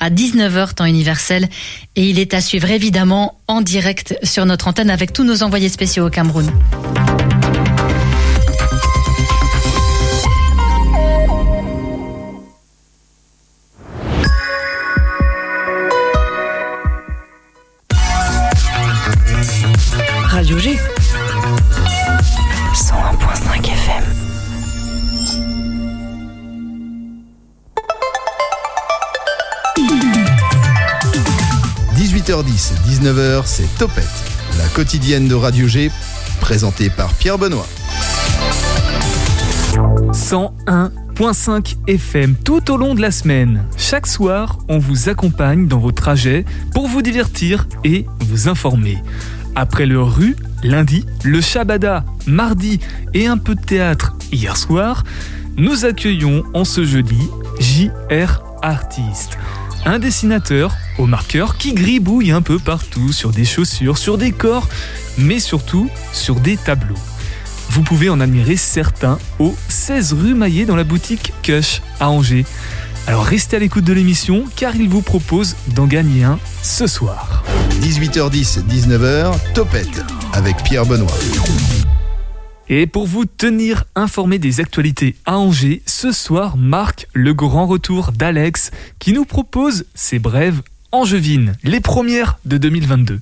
à 19h temps universel et il est à suivre évidemment en direct sur notre antenne avec tous nos envoyés spéciaux au Cameroun. 19h, c'est Topette, la quotidienne de Radio G, présentée par Pierre Benoît. 101.5 FM tout au long de la semaine. Chaque soir, on vous accompagne dans vos trajets pour vous divertir et vous informer. Après le rue, lundi, le Shabada, mardi et un peu de théâtre hier soir, nous accueillons en ce jeudi JR Artiste. Un dessinateur au marqueur qui gribouille un peu partout sur des chaussures, sur des corps, mais surtout sur des tableaux. Vous pouvez en admirer certains au 16 rue Maillet dans la boutique Cush à Angers. Alors restez à l'écoute de l'émission car il vous propose d'en gagner un ce soir. 18h10, 19h, Topette, avec Pierre Benoît. Et pour vous tenir informé des actualités à Angers, ce soir marque le grand retour d'Alex qui nous propose ses brèves angevines, les premières de 2022.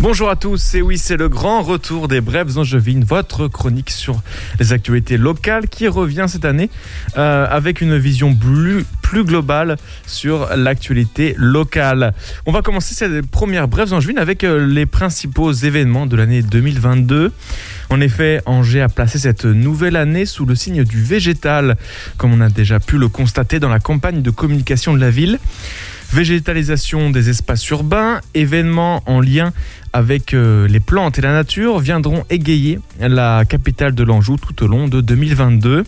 Bonjour à tous, et oui, c'est le grand retour des Brèves Angevines, votre chronique sur les actualités locales qui revient cette année euh, avec une vision plus, globale sur l'actualité locale. On va commencer cette première Brèves Angevines avec euh, les principaux événements de l'année 2022. En effet, Angers a placé cette nouvelle année sous le signe du végétal, comme on a déjà pu le constater dans la campagne de communication de la ville. Végétalisation des espaces urbains, événements en lien avec euh, les plantes et la nature viendront égayer la capitale de l'Anjou tout au long de 2022.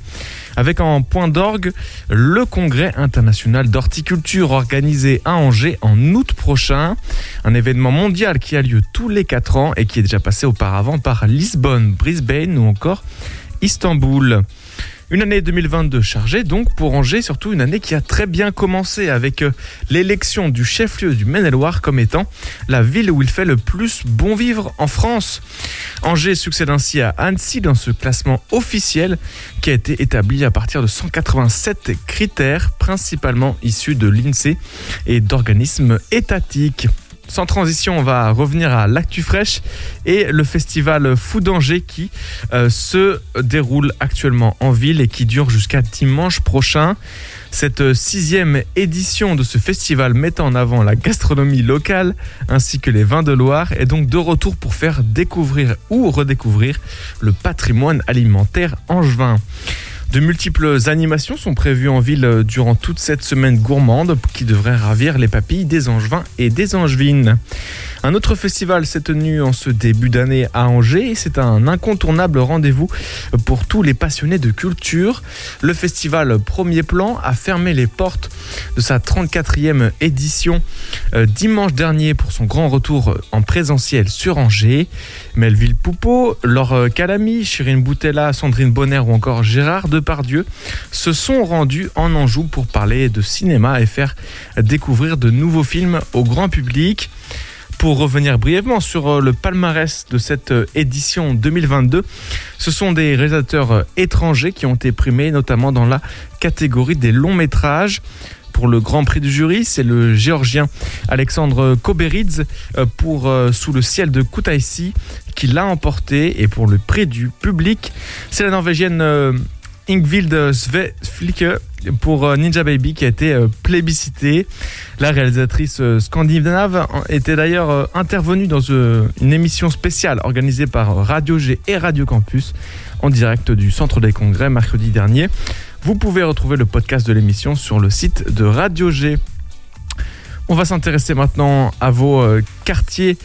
Avec en point d'orgue le congrès international d'horticulture organisé à Angers en août prochain. Un événement mondial qui a lieu tous les 4 ans et qui est déjà passé auparavant par Lisbonne, Brisbane ou encore Istanbul. Une année 2022 chargée donc pour Angers, surtout une année qui a très bien commencé avec euh, l'élection du chef-lieu du Maine-et-Loire comme étant la ville où il fait le plus bon vivre en France. Angers succède ainsi à Annecy dans ce classement officiel qui a été établi à partir de 187 critères principalement issus de l'INSEE et d'organismes étatiques. Sans transition, on va revenir à l'actu fraîche et le festival Fou d'Angers qui euh, se déroule actuellement en ville et qui dure jusqu'à dimanche prochain. Cette sixième édition de ce festival mettant en avant la gastronomie locale ainsi que les vins de Loire est donc de retour pour faire découvrir ou redécouvrir le patrimoine alimentaire angevin. De multiples animations sont prévues en ville durant toute cette semaine gourmande qui devrait ravir les papilles des angevins et des angevines. Un autre festival s'est tenu en ce début d'année à Angers c'est un incontournable rendez-vous pour tous les passionnés de culture. Le festival Premier Plan a fermé les portes de sa 34e édition euh, dimanche dernier pour son grand retour en présentiel sur Angers. Melville Poupeau, Laure Calamy, Chirine Boutella, Sandrine Bonner ou encore Gérard Depardieu se sont rendus en Anjou pour parler de cinéma et faire découvrir de nouveaux films au grand public. Pour revenir brièvement sur euh, le palmarès de cette euh, édition 2022, ce sont des réalisateurs euh, étrangers qui ont été primés, notamment dans la catégorie des longs métrages. Pour le grand prix du jury, c'est le géorgien Alexandre Koberidze pour Sous le ciel de Kutaisi qui l'a emporté. Et pour le prix du public, c'est la norvégienne Ingvild Sveflicke pour euh, Ninja Baby qui a été euh, plébiscité. La réalisatrice euh, scandinave était d'ailleurs intervenue dans une émission spéciale organisée par Radio G et Radio Campus en direct du Centre des Congrès mercredi dernier. Vous pouvez retrouver le podcast de l'émission sur le site de Radio G. On va s'intéresser maintenant à vos quartiers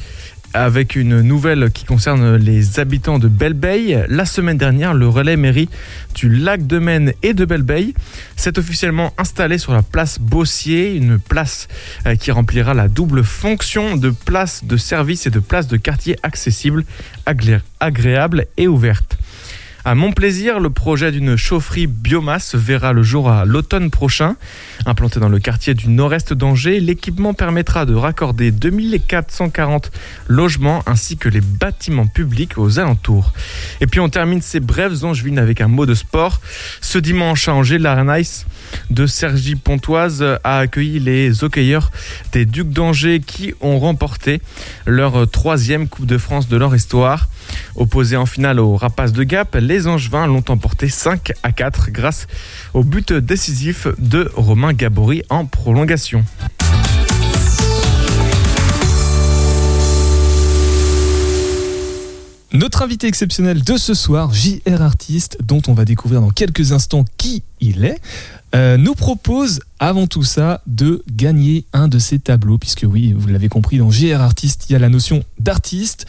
avec une nouvelle qui concerne les habitants de Belle-Bay. La semaine dernière, le relais mairie du lac de Maine et de Belle-Bay s'est officiellement installé sur la place Bossier, une place euh, qui remplira la double fonction de place de service et de place de quartier accessible, agréable et ouverte. À mon plaisir, le projet d'une chaufferie biomasse verra le jour à l'automne prochain. Implanté dans le quartier du nord-est d'Angers, l'équipement permettra de raccorder 2440 logements ainsi que les bâtiments publics aux alentours. Et puis on termine ces brèves angevines avec un mot de sport. Ce dimanche à Angers, l'Arnice de Sergi Pontoise a accueilli les hockeyeurs des Ducs d'Angers qui ont remporté leur troisième Coupe de France de leur histoire. Opposés en finale aux Rapaces de Gap, les Angevins l'ont emporté 5 à 4 grâce au but décisif de Romain Gabory en prolongation. Notre invité exceptionnel de ce soir, JR Artiste, dont on va découvrir dans quelques instants qui il est, euh, nous propose avant tout ça de gagner un de ses tableaux, puisque oui, vous l'avez compris, dans JR Artiste, il y a la notion d'artiste.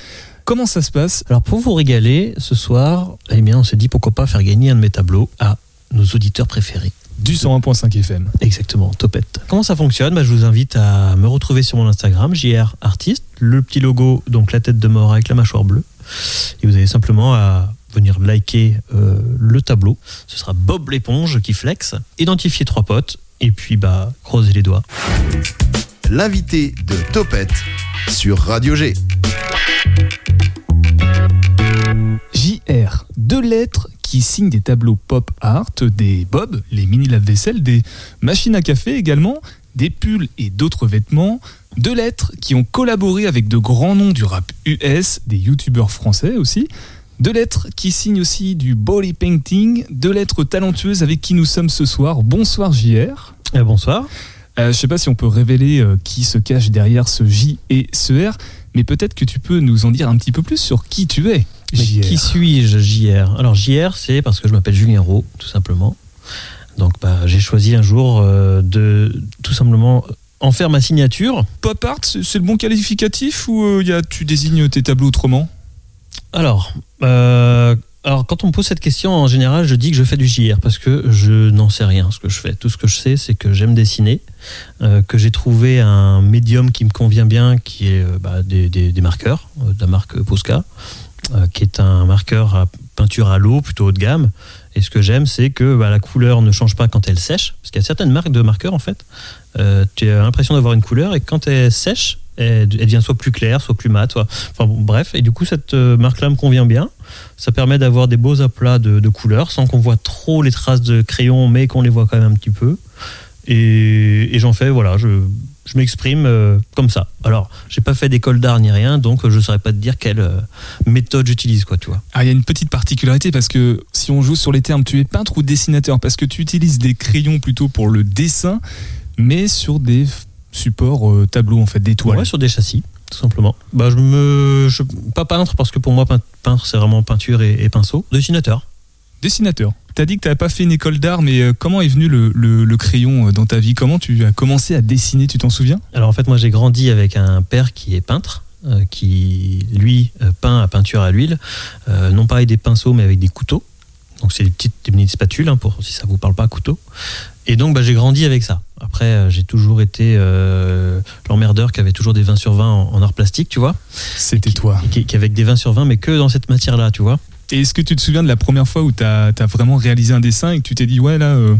Comment ça se passe Alors pour vous régaler, ce soir, eh bien, on s'est dit pourquoi pas faire gagner un de mes tableaux à nos auditeurs préférés. Du 101.5 FM. Exactement, topette. Comment ça fonctionne? Bah, Je vous invite à me retrouver sur mon Instagram, JR Artiste, le petit logo, donc la tête de mort avec la mâchoire bleue. Et vous avez simplement à venir liker euh, le tableau. Ce sera Bob l'éponge qui flex, identifier trois potes, et puis bah croiser les doigts. L'invité de Topette sur Radio G. JR, deux lettres qui signent des tableaux pop art, des bobs, les mini lave-vaisselle, des machines à café également, des pulls et d'autres vêtements. Deux lettres qui ont collaboré avec de grands noms du rap US, des youtubeurs français aussi. Deux lettres qui signent aussi du body painting. Deux lettres talentueuses avec qui nous sommes ce soir. Bonsoir JR. Euh, bonsoir. Euh, je sais pas si on peut révéler euh, qui se cache derrière ce J et ce R, mais peut-être que tu peux nous en dire un petit peu plus sur qui tu es. Mais JR. qui suis-je, JR Alors JR, c'est parce que je m'appelle Julien Rowe, tout simplement. Donc bah, j'ai choisi un jour euh, de tout simplement en faire ma signature. Pop art, c'est le bon qualificatif ou euh, y a, tu désignes tes tableaux autrement? Alors, euh, alors, quand on me pose cette question, en général, je dis que je fais du JR parce que je n'en sais rien ce que je fais. Tout ce que je sais, c'est que j'aime dessiner, euh, que j'ai trouvé un médium qui me convient bien, qui est bah, des, des- des marqueurs de la marque Posca, qui est un marqueur à peinture à l'eau, plutôt haut de gamme. Et ce que j'aime, c'est que bah, la couleur ne change pas quand elle sèche, parce qu'il y a certaines marques de marqueurs, en fait, euh, tu as l'impression d'avoir une couleur, et quand elle sèche, elle, devient soit plus claire, soit plus mate. Enfin bref, et du coup, cette euh, marque-là me convient bien. Ça permet d'avoir des beaux aplats de, de couleurs sans qu'on voit trop les traces de crayon, mais qu'on les voit quand même un petit peu. Et j'en fais, voilà, je, je m'exprime euh, comme ça. Alors, j'ai pas fait d'école d'art ni rien, donc euh, je saurais pas te dire quelle euh, méthode j'utilise, quoi, tu vois. Ah, il y a une petite particularité parce que si on joue sur les termes, tu es peintre ou dessinateur Parce que tu utilises des crayons plutôt pour le dessin, mais sur des supports euh, tableaux, en fait, des toiles. Ouais, sur des châssis, tout simplement. Bah, je me, je, pas peintre parce que pour moi, pein- peintre, c'est vraiment peinture et, et pinceau. Dessinateur. Dessinateur. Tu as dit que tu n'avais pas fait une école d'art, mais euh, comment est venu le, le- le crayon euh, dans ta vie? Comment tu as commencé à dessiner, tu t'en souviens? Alors en fait, moi j'ai grandi avec un père qui est peintre, euh, qui lui peint à peinture à l'huile, euh, non pas avec des pinceaux mais avec des couteaux. Donc c'est des petites, des petites spatules, hein, pour si ça vous parle pas couteau. Et donc bah, j'ai grandi avec ça. Après j'ai toujours été euh, l'emmerdeur qui avait toujours des 20 sur 20 en, en art plastique, tu vois, C'était toi. qui, qui avec des 20 sur 20 mais que dans cette matière-là, tu vois. Et est-ce que tu te souviens de la première fois où tu as, vraiment réalisé un dessin et que tu t'es dit, ouais, là, euh,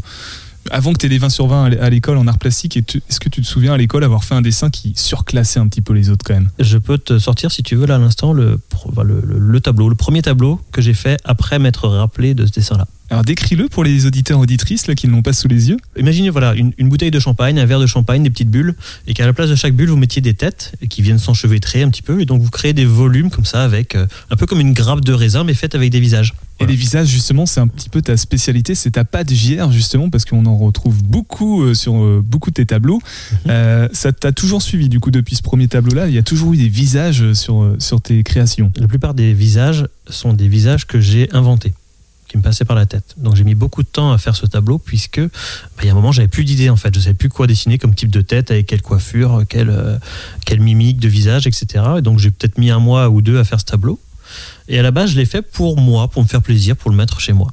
avant que tu aies les 20 sur 20 à l'é- à l'école en art plastique, est-ce que tu te souviens à l'école avoir fait un dessin qui surclassait un petit peu les autres quand même? Je peux te sortir, si tu veux, là à l'instant, le, le, le- le tableau, le premier tableau que j'ai fait après m'être rappelé de ce dessin-là. Alors décris-le pour les auditeurs auditrices là, qui ne l'ont pas sous les yeux. Imaginez voilà une, une bouteille de champagne, un verre de champagne, des petites bulles, et qu'à la place de chaque bulle vous mettiez des têtes qui viennent s'enchevêtrer un petit peu, et donc vous créez des volumes comme ça avec euh, un peu comme une grappe de raisin mais faite avec des visages. Et les visages, justement, c'est un petit peu ta spécialité, c'est ta patte JR, justement, parce qu'on en retrouve beaucoup euh, sur euh, beaucoup de tes tableaux. Euh, ça t'a toujours suivi, du coup, depuis ce premier tableau-là? Il y a toujours eu des visages sur, sur tes créations? La plupart des visages sont des visages que j'ai inventés, qui me passaient par la tête. Donc j'ai mis beaucoup de temps à faire ce tableau puisque bah, il y a un moment j'avais plus d'idées en fait, je savais plus quoi dessiner comme type de tête, avec quelle coiffure, quelle, euh, quelle mimique de visage, etc. Et donc j'ai peut-être mis un mois ou deux à faire ce tableau. Et à la base je l'ai fait pour moi, pour me faire plaisir, pour le mettre chez moi,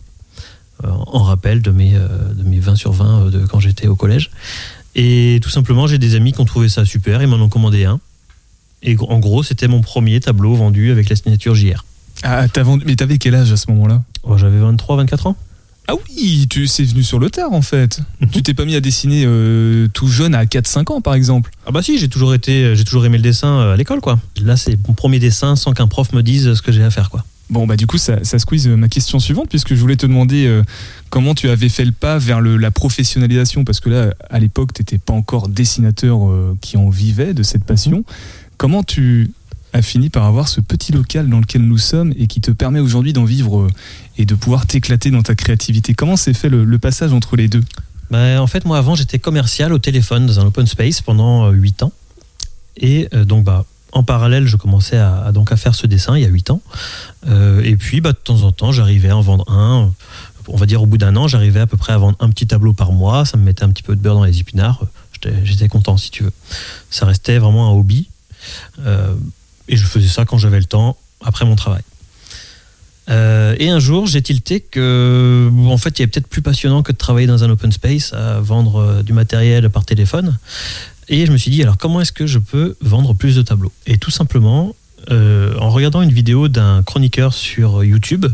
Euh, en rappel de mes, euh, de mes 20 sur 20 euh, de quand j'étais au collège. Et tout simplement j'ai des amis qui ont trouvé ça super, ils m'en ont commandé un. Et en gros c'était mon premier tableau vendu avec la signature JR. Ah, t'as vendu... Mais t'avais quel âge à ce moment-là Oh, J'avais 23, 24 ans. Ah oui, tu c'est venu sur le tard en fait. Mhm. Tu t'es pas mis à dessiner euh, tout jeune à 4-5 ans par exemple. Ah bah si, j'ai toujours été, j'ai toujours aimé le dessin euh, à l'école quoi. Là c'est mon premier dessin sans qu'un prof me dise ce que j'ai à faire quoi. Bon bah du coup ça, ça squeeze euh, ma question suivante puisque je voulais te demander euh, comment tu avais fait le pas vers le, la professionnalisation parce que là à l'époque t'étais pas encore dessinateur euh, qui en vivait de cette passion. Comment tu as fini par avoir ce petit local dans lequel nous sommes et qui te permet aujourd'hui d'en vivre euh, et de pouvoir t'éclater dans ta créativité Comment s'est fait le, passage entre les deux? Bah, en fait moi avant j'étais commercial au téléphone dans un open space pendant 8 ans. Et euh, donc bah en parallèle je commençais à, donc à faire ce dessin il y a 8 ans. Euh, et puis bah, de temps en temps j'arrivais à en vendre un. On va dire au bout d'un an j'arrivais à peu près à vendre un petit tableau par mois. Ça me mettait un petit peu de beurre dans les épinards. J'étais- content si tu veux. Ça restait vraiment un hobby. Euh, et je faisais ça quand j'avais le temps, après mon travail. Euh, et un jour, j'ai tilté que, en fait, il y avait peut-être plus passionnant que de travailler dans un open space à vendre euh, du matériel par téléphone. Et je me suis dit, alors comment est-ce que je peux vendre plus de tableaux? Et tout simplement, euh, en regardant une vidéo d'un chroniqueur sur YouTube,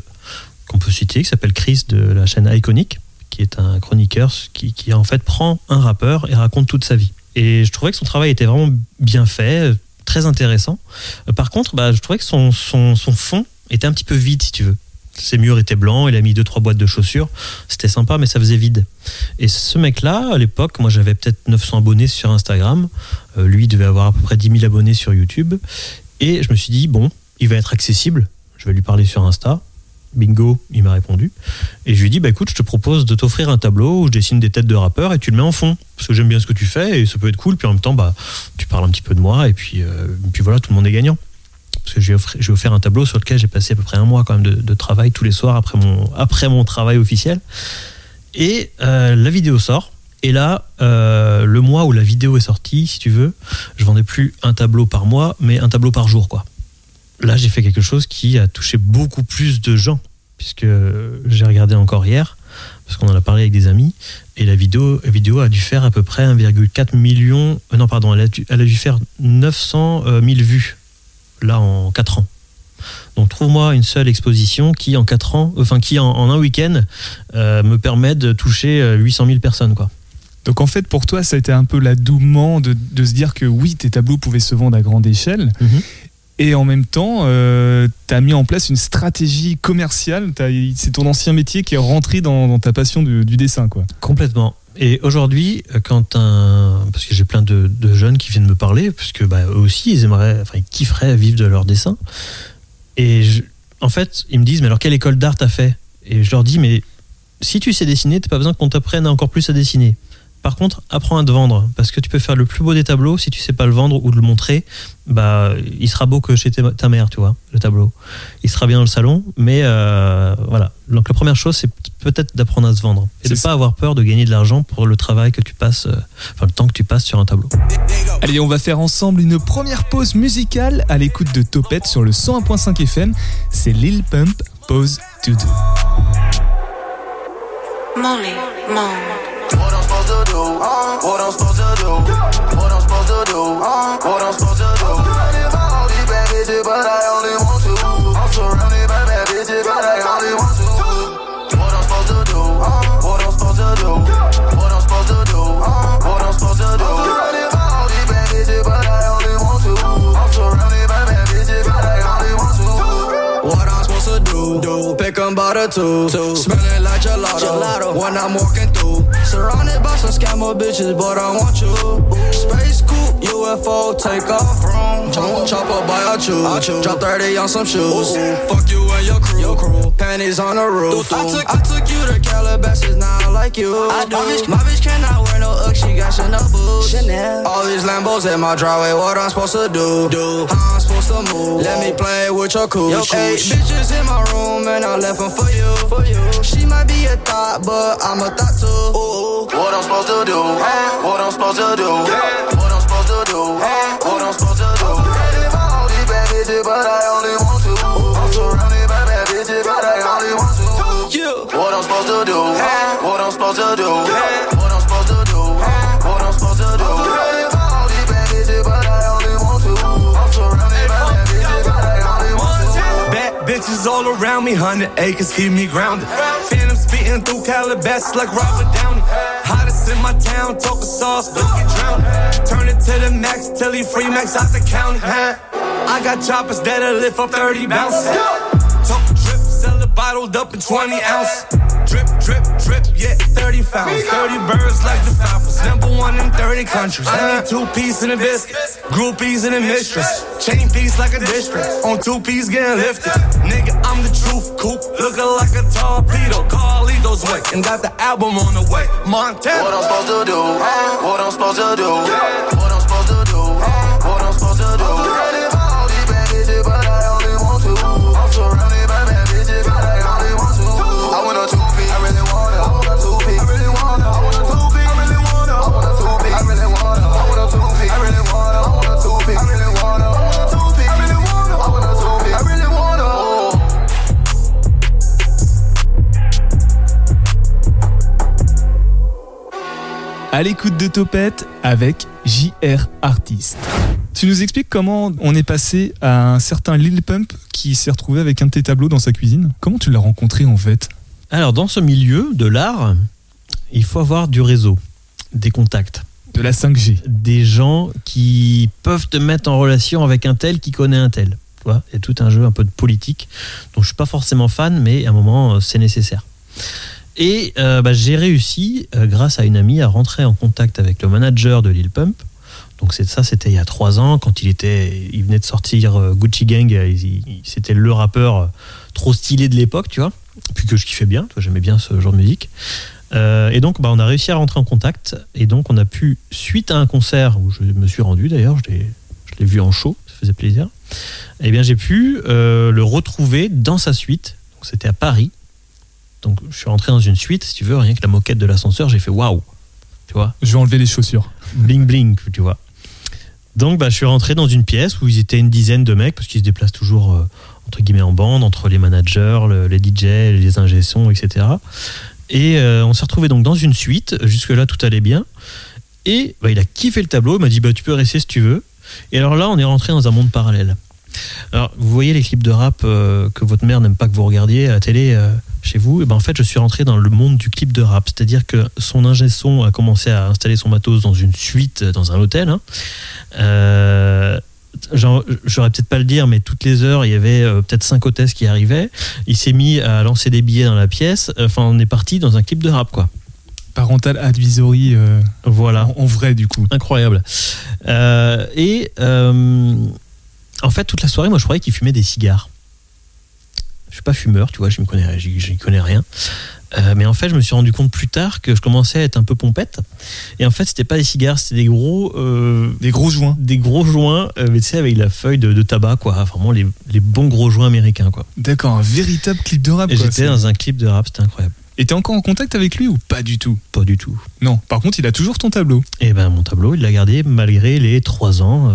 qu'on peut citer, qui s'appelle Chris de la chaîne Iconic, qui est un chroniqueur qui, qui en fait prend un rappeur et raconte toute sa vie. Et je trouvais que son travail était vraiment bien fait, très intéressant. Euh, Par contre, bah, je trouvais que son, fond était un petit peu vide, si tu veux. Ses murs étaient blancs, il a mis deux trois boîtes de chaussures. C'était sympa, mais ça faisait vide. Et ce mec-là, à l'époque, moi j'avais peut-être 900 abonnés sur Instagram. Euh, lui devait avoir à peu près 10 000 abonnés sur YouTube. Et je me suis dit, bon, il va être accessible. Je vais lui parler sur Insta. Bingo, il m'a répondu. Et je lui ai dit, bah écoute, je te propose de t'offrir un tableau où je dessine des têtes de rappeurs et tu le mets en fond. Parce que j'aime bien ce que tu fais et ça peut être cool. Puis en même temps, bah, tu parles un petit peu de moi et puis, euh, puis voilà, tout le monde est gagnant. Parce que j'ai offert, offert un tableau sur lequel j'ai passé à peu près un mois quand même de, de travail tous les soirs après mon, après mon travail officiel. Et euh, la vidéo sort. Et là, euh, le mois où la vidéo est sortie, si tu veux, je vendais plus un tableau par mois, mais un tableau par jour, quoi. Là, j'ai fait quelque chose qui a touché beaucoup plus de gens, puisque j'ai regardé encore hier, parce qu'on en a parlé avec des amis, et la vidéo, la vidéo a dû faire à peu près 1,4 million. euh, non, pardon, elle a, dû, elle a dû faire 900 000 vues, là, en 4 ans. Donc trouve-moi une seule exposition qui en 4 ans, enfin qui en, en un week-end euh, me permet de toucher euh, 800 000 personnes quoi. Donc en fait, pour toi, ça a été un peu l'adoubement de, de se dire que oui, tes tableaux pouvaient se vendre à grande échelle. Mhm. Et en même temps, tu as mis en place une stratégie commerciale. C'est ton ancien métier qui est rentré dans, ta passion du, dessin. quoi. Complètement. Et aujourd'hui, euh, quand un. Parce que j'ai plein de, jeunes qui viennent me parler, puisque bah, eux aussi, ils aimeraient. Enfin, ils kifferaient vivre de leur dessin. Et en fait, ils me disent Mais alors, quelle école d'art t'as fait? Et je leur dis Mais si tu sais dessiner, t'as pas besoin qu'on t'apprenne encore plus à dessiner. Par contre, apprends à te vendre, parce que tu peux faire le plus beau des tableaux, si tu sais pas le vendre ou le montrer, bah, il sera beau que chez ta mère, tu vois, le tableau. Il sera bien dans le salon, mais euh, voilà. Donc la première chose, c'est peut-être d'apprendre à se vendre et de ça. pas avoir peur de gagner de l'argent pour le travail que tu passes, euh, enfin le temps que tu passes sur un tableau. Allez, on va faire ensemble une première pause musicale à l'écoute de Topette sur le 101.5 FM. C'est Lil Pump, Pause to Do. Molly, Mom. Uh? What I'm supposed to do? What I'm supposed to do? What I'm supposed to do? What I'm supposed to do? Uh? Surrounded by all these bad bitches, but I only want to. I'm surrounded by bad bitches, but I only want to. What I'm supposed to do? What I'm supposed to do? What I'm supposed to do? What I'm supposed to do? Surrounded by all these bad bitches, but I only want to. I'm surrounded by bad bitches, but I only want to. What I'm supposed to do? Do pick 'em by the two, two. I'm walking through, surrounded by some scammer bitches, but I want you. Space coupe, UFO, take off from. Chop, chopper by a chew. Drop 30 on some shoes. Fuck you and your crew. Your crew. Panties on the roof. I took, I took you to Calabasas, now I like you. I do. My bitch, my bitch cannot wear no Ugg, she got Chanel boots. Chanel. All these Lambos in my driveway, what I'm supposed to do? Do. How I'm supposed to move? Let me play with your cool. Yo, eight bitches in my room, and I left them for you. For you. She might be a thought, but I'm a thought too. Ooh. What I'm supposed to do? What I'm supposed to do? What I'm supposed to do? What I'm supposed to do? Surrounded by all these bad bitches, but I do? What I'm supposed to do? What I'm supposed to do? What I'm supposed to do? All these bitches, but I only want to. I'm surrounded by bad bitches, but I only want to. Bad bitches all around me, hundred acres keep me grounded. Phantom speeding through Calabasas like Robert Downey. Hottest in my town, talking sauce, look you drown. Turn it to the max till he free max out the county. I got choppers that'll lift up 30 bounces. Talk drip, sell it bottled up in 20 ounce. Drip, drip, drip, yeah, 30 founds. 30 birds like the Falcons. Number one in 30 countries. I need two piece in a biscuit. Groupies in a mistress. Chain piece like a district. On two piece getting lifted. Nigga, I'm the truth. Coop, looking like a torpedo. Carlito's way. And got the album on the way. Montana. What I'm supposed to do? What I'm supposed to do? What I'm supposed to do? What I'm supposed to do? À l'écoute de Topette avec JR Artist. Tu nous expliques comment on est passé à un certain Lil Pump qui s'est retrouvé avec un de tes tableaux dans sa cuisine? Comment tu l'as rencontré en fait? Alors, dans ce milieu de l'art, il faut avoir du réseau, des contacts, De la 5G. des gens qui peuvent te mettre en relation avec un tel qui connaît un tel. Tu vois, il y a tout un jeu un peu de politique dont je suis pas forcément fan, mais à un moment, euh, c'est nécessaire. Et euh, bah, j'ai réussi, euh, grâce à une amie, à rentrer en contact avec le manager de Lil Pump. Donc c'est ça, c'était il y a trois ans, quand il était, il venait de sortir euh, Gucci Gang. C'était le rappeur trop stylé de l'époque, tu vois. Puis que je kiffais bien, j'aimais bien ce genre de musique. Et donc, bah, on a réussi à rentrer en contact. Et donc, on a pu, suite à un concert où je me suis rendu d'ailleurs, je l'ai, vu en show, ça faisait plaisir. Eh bien, j'ai pu le retrouver dans sa suite. Donc, c'était à Paris. Donc, je suis rentré dans une suite, si tu veux, rien que la moquette de l'ascenseur, j'ai fait waouh, tu vois Je vais enlever les chaussures. bling bling, tu vois. Donc, bah, je suis rentré dans une pièce où ils étaient une dizaine de mecs, parce qu'ils se déplacent toujours, euh, entre guillemets, en bande, entre les managers, le- les DJ, les ingé etc. Et euh, on s'est retrouvé donc dans une suite. Jusque-là, tout allait bien. Et bah, il a kiffé le tableau. Il m'a dit bah, Tu peux rester si tu veux. Et alors là, on est rentré dans un monde parallèle. Alors, vous voyez les clips de rap euh, que votre mère n'aime pas que vous regardiez à la télé euh, chez vous. Et ben, en fait, je suis rentré dans le monde du clip de rap. C'est-à-dire que son ingé son a commencé à installer son matos dans une suite, euh, dans un hôtel. hein. Euh, J'aurais peut-être pas le dire, mais toutes les heures, il y avait euh, peut-être cinq hôtesses qui arrivaient. Il s'est mis à lancer des billets dans la pièce. Enfin, on est parti dans un clip de rap, quoi. Parental advisory euh, Voilà. en, en vrai du coup. Incroyable. Et en fait, toute la soirée, moi, je croyais qu'il fumait des cigares. Je suis pas fumeur, tu vois, je ne connais, j'y- j'y connais rien. Euh, mais en fait, je me suis rendu compte plus tard que je commençais à être un peu pompette. Et en fait, c'était pas des cigares, c'était des gros, euh, Des gros joints. des gros joints, euh, mais tu sais, avec la feuille de, de tabac, quoi. Vraiment les, les bons gros joints américains, quoi. D'accord, un véritable clip de rap. Et j'étais dans un clip de rap, c'était incroyable. Et t'es encore en contact avec lui ou pas du tout? Pas du tout. Non. Par contre, il a toujours ton tableau. Et ben, mon tableau, il l'a gardé malgré les trois ans.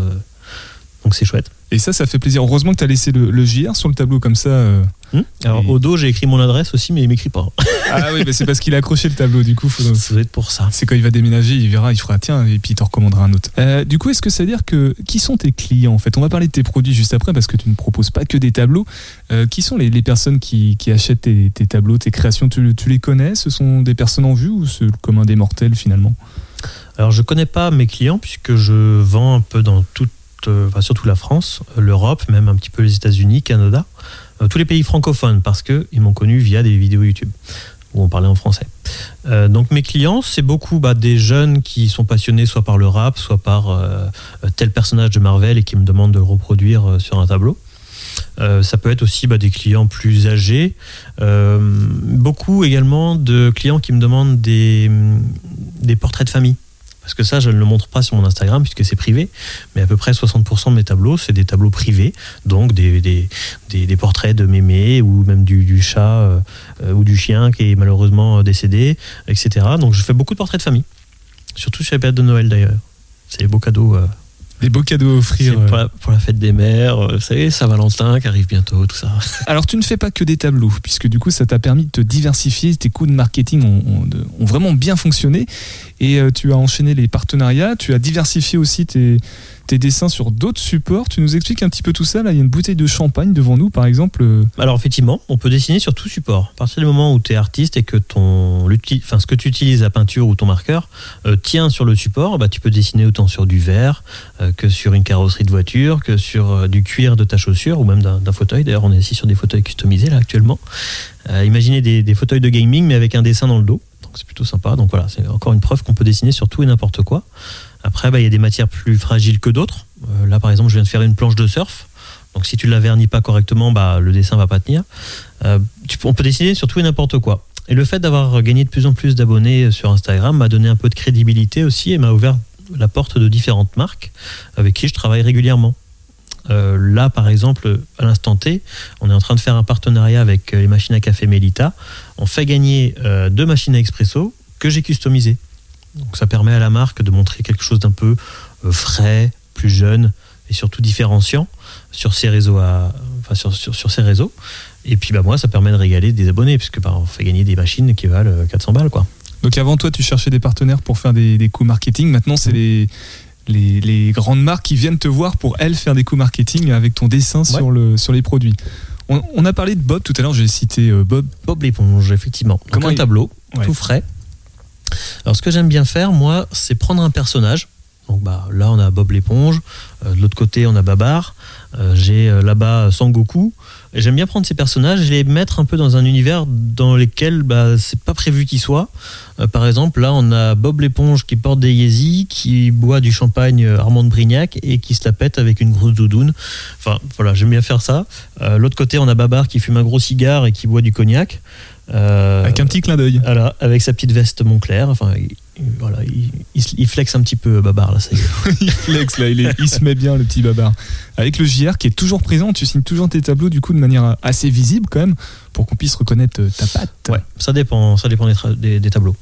donc c'est chouette. Et ça, ça fait plaisir. Heureusement que t'as laissé le, le JR sur le tableau comme ça. euh. Hmm Alors Et- au dos, j'ai écrit mon adresse aussi, mais il m'écrit pas. Ah oui, c'est parce qu'il a accroché le tableau. Du coup, faut... Ça doit être pour ça. c'est quand il va déménager, il verra, il fera tiens, et puis il te recommandera un autre. Euh, du coup, est-ce que ça veut dire que qui sont tes clients en fait? On va parler de tes produits juste après parce que tu ne proposes pas que des tableaux. Euh, qui sont les, les personnes qui, qui achètent tes, tes tableaux, tes créations? Tu, tu les connais? Ce sont des personnes en vue ou c'est le commun des mortels finalement? Alors je connais pas mes clients puisque je vends un peu dans euh, surtout la France, euh, l'Europe, même un petit peu les États-Unis, Canada, euh, tous les pays francophones parce que ils m'ont connu via des vidéos YouTube où on parlait en français. Donc mes clients, c'est beaucoup bah, des jeunes qui sont passionnés soit par le rap, soit par tel personnage de Marvel et qui me demandent de le reproduire sur un tableau. Ça peut être aussi bah, des clients plus âgés. Beaucoup également de clients qui me demandent des portraits de famille. Parce que ça, je ne le montre pas sur mon Instagram puisque c'est privé. Mais à peu près 60% de mes tableaux, c'est des tableaux privés. Donc des, des, des, des portraits de mémé ou même du, du chat euh, euh, ou du chien qui est malheureusement euh, décédé, etc. Donc je fais beaucoup de portraits de famille. Surtout sur la période de Noël d'ailleurs. C'est les beaux cadeaux. euh, Des beaux cadeaux à offrir. pour, la, pour la fête des mères, vous savez, Saint-Valentin qui arrive bientôt, tout ça. Alors tu ne fais pas que des tableaux, puisque du coup ça t'a permis de te diversifier, tes coups de marketing ont, ont de- ont vraiment bien fonctionné, et euh, tu as enchaîné les partenariats, tu as diversifié aussi tes, dessins sur d'autres supports. Tu nous expliques un petit peu tout ça. Là, il y a une bouteille de champagne devant nous, par exemple. euh, Alors effectivement, on peut dessiner sur tout support. À partir du moment où tu es artiste et que ton, enfin, ce que tu utilises, la peinture ou ton marqueur, euh, tient sur le support, bah, tu peux dessiner autant sur du verre que sur une carrosserie de voiture, que sur du cuir de ta chaussure ou même d'un, fauteuil. D'ailleurs, on est ici sur des fauteuils customisés là actuellement. Imaginez des, des fauteuils de gaming mais avec un dessin dans le dos. C'est plutôt sympa. Donc voilà, c'est encore une preuve qu'on peut dessiner sur tout et n'importe quoi. Après, bah, il y a des matières plus fragiles que d'autres. Euh, là, par exemple, je viens de faire une planche de surf. Donc si tu la vernis pas correctement, bah, le dessin va pas tenir. Euh, on peut dessiner sur tout et n'importe quoi. Et le fait d'avoir gagné de plus en plus d'abonnés sur Instagram m'a donné un peu de crédibilité aussi et m'a ouvert la porte de différentes marques avec qui je travaille régulièrement. Euh, là, par exemple, à l'instant T, on est en train de faire un partenariat avec euh, les machines à café Melita. On fait gagner euh, deux machines à expresso que j'ai customisées. Donc ça permet à la marque de montrer quelque chose d'un peu euh, frais, plus jeune et surtout différenciant sur ses réseaux à, enfin sur, sur, sur ses réseaux. Et puis bah moi ça permet de régaler des abonnés puisque bah, on fait gagner des machines qui valent euh, 400 balles quoi. Donc avant toi, tu cherchais des partenaires pour faire des, des coups marketing. Maintenant, Mm. c'est les, les, les grandes marques qui viennent te voir pour elles faire des coups marketing avec ton dessin sur, le, sur les produits. On, on a parlé de Bob tout à l'heure, j'ai cité euh, Bob. Bob l'éponge effectivement. Comment un il- tableau Ouais. tout frais. Alors ce que j'aime bien faire moi c'est prendre un personnage. Donc bah là on a Bob l'éponge, Euh, de l'autre côté on a Babar, Euh, j'ai euh, là-bas Sangoku. Et j'aime bien prendre ces personnages et les mettre un peu dans un univers dans lequel bah, c'est pas prévu qu'ils soient. Euh, par exemple, là, on a Bob l'éponge qui porte des Yeezy, qui boit du champagne euh, Armand de Brignac et qui se la pète avec une grosse doudoune. Enfin, voilà, j'aime bien faire ça. Euh, L'autre côté, on a Babar qui fume un gros cigare et qui boit du cognac. Euh, Avec un petit clin d'œil. voilà, avec sa petite veste Montclair. Enfin, voilà, il, il flex un petit peu Babar là. Ça y est. il flex là, il, est- il se met bien le petit babar. Avec le JR qui est toujours présent, tu signes toujours tes tableaux du coup de manière assez visible quand même pour qu'on puisse reconnaître euh, ta patte. Ouais, ça dépend, ça dépend des, des- des tableaux.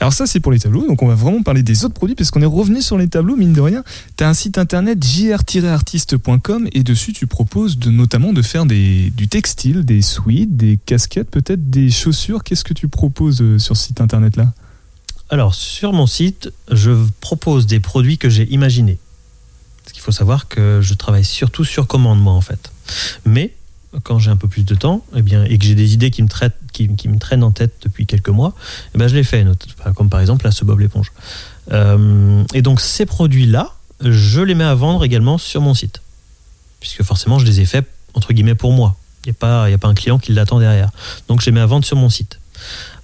Alors ça c'est pour les tableaux, donc on va vraiment parler des autres produits parce qu'on est revenu sur les tableaux, mine de rien. Tu as un site internet jr-artiste.com et dessus tu proposes de, notamment de faire des, du textile, des sweats, des casquettes, peut-être des chaussures. Qu'est-ce que tu proposes euh, sur ce site internet là Alors, sur mon site, je propose des produits que j'ai imaginés. Parce qu'il faut savoir que je travaille surtout sur commande, moi, en fait. Mais, quand j'ai un peu plus de temps, eh bien, et que j'ai des idées qui me, traînent en tête depuis quelques mois, eh ben, je les fais, comme par exemple là, ce Bob l'éponge. Euh, et donc, ces produits-là, je les mets à vendre également sur mon site. Puisque forcément, je les ai faits, entre guillemets, pour moi. Il n'y a pas un client qui l'attend derrière. Donc, je les mets à vendre sur mon site.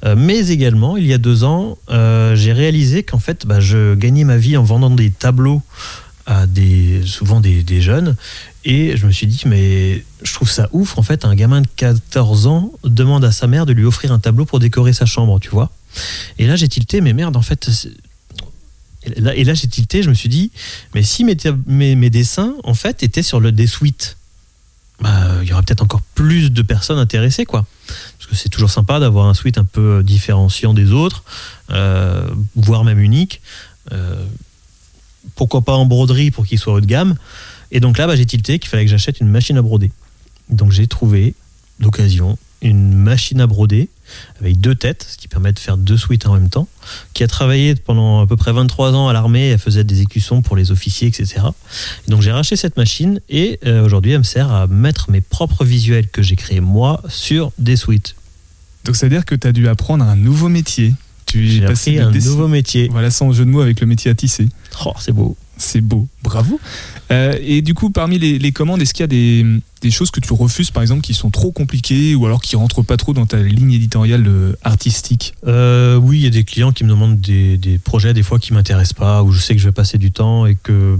Euh, mais également, il y a deux ans, euh, j'ai réalisé qu'en fait, bah, je gagnais ma vie en vendant des tableaux à des, souvent des, jeunes. Et je me suis dit, mais je trouve ça ouf, en fait, un gamin de 14 ans demande à sa mère de lui offrir un tableau pour décorer sa chambre, tu vois. Et là, j'ai tilté, mais merde, en fait. Et là, j'ai tilté, je me suis dit, mais si mes, mes dessins, en fait, étaient sur le des suites, bah, il y aurait peut-être encore plus de personnes intéressées, quoi parce que c'est toujours sympa d'avoir un suite un peu différenciant des autres, euh, voire même unique. Euh, pourquoi pas en broderie pour qu'il soit haut de gamme. Et donc là, bah, j'ai tilté qu'il fallait que j'achète une machine à broder. Donc j'ai trouvé d'occasion une machine à broder avec deux têtes, ce qui permet de faire deux suites en même temps, qui a travaillé pendant à peu près 23 ans à l'armée, elle faisait des écussons pour les officiers, etc. Et donc j'ai racheté cette machine et euh, aujourd'hui elle me sert à mettre mes propres visuels que j'ai créés moi sur des suites. Donc ça veut dire que tu as dû apprendre un nouveau métier. Tu passé appris un dessin- nouveau métier. Voilà, sans jeu de mots avec le métier à tisser. Oh, c'est beau. C'est beau, bravo. Euh, et du coup, parmi les, les commandes, est-ce qu'il y a des, des choses que tu refuses, par exemple, qui sont trop compliquées ou alors qui rentrent pas trop dans ta ligne éditoriale euh, artistique? Euh, oui, il y a des clients qui me demandent des, des projets des fois qui m'intéressent pas, où je sais que je vais passer du temps et que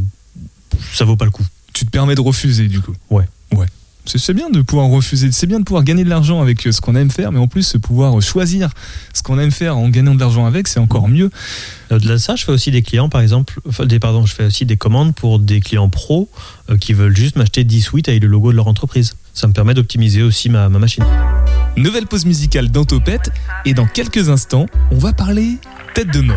ça vaut pas le coup. Tu te permets de refuser, du coup? Ouais. C'est bien de pouvoir refuser, c'est bien de pouvoir gagner de l'argent avec euh, ce qu'on aime faire, mais en plus, pouvoir choisir ce qu'on aime faire en gagnant de l'argent avec, c'est encore mieux. Au-delà de ça, je fais aussi des clients, par exemple, enfin, des, pardon, je fais aussi des commandes pour des clients pros euh, qui veulent juste m'acheter 10 suites avec le logo de leur entreprise. Ça me permet d'optimiser aussi ma, ma machine. Nouvelle pause musicale dans Topette, et dans quelques instants, on va parler tête de mort.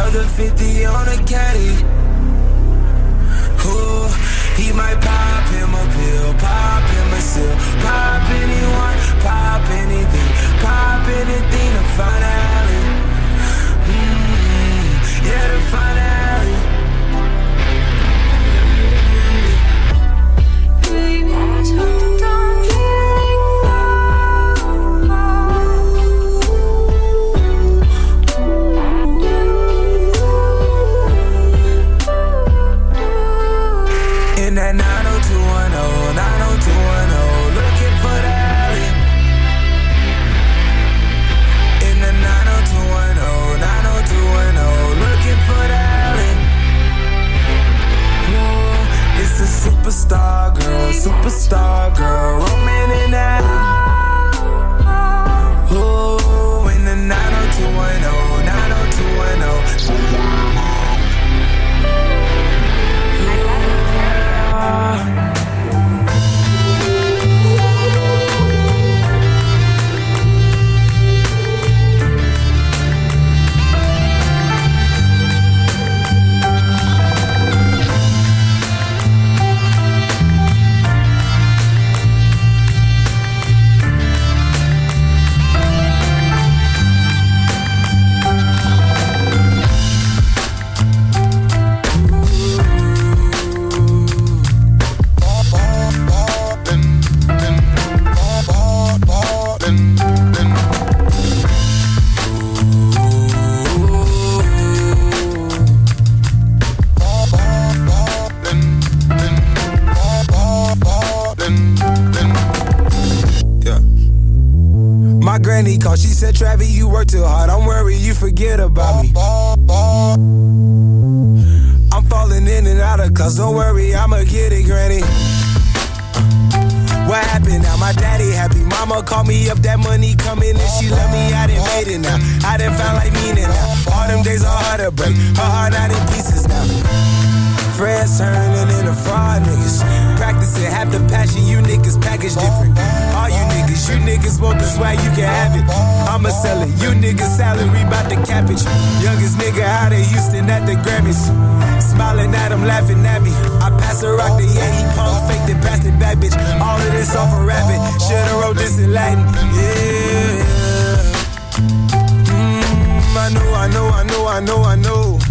Chain, other 50 on a caddy. Ooh, he might pop him a pill, pop him a seal, pop anyone, pop anything, pop anything to find alley. Mm, yeah, to find alley. Superstar girl, superstar girl, she said, Travis, you work too hard. I'm worried you forget about me. I'm falling in and out of cause don't worry, I'ma get it, granny. What happened now? My daddy happy. Mama called me up, that money coming and she love me. I done made it now. I didn't find like meaning now. All them days are hard to break. Her heart out in pieces. Friends turning into fraud niggas. Practicing half the passion, you niggas package different. All you niggas, you niggas want the swag, you can have it. I'ma sell it, you niggas salary bout cap it. Youngest nigga out of Houston at the Grammys. Smiling at him, laughing at me. I pass a rock to yeah, he punk faked and passed it back, bitch. All of this off a rabbit. Should've wrote this in Latin. Yeah. Mm, I know, I know, I know, I know, I know.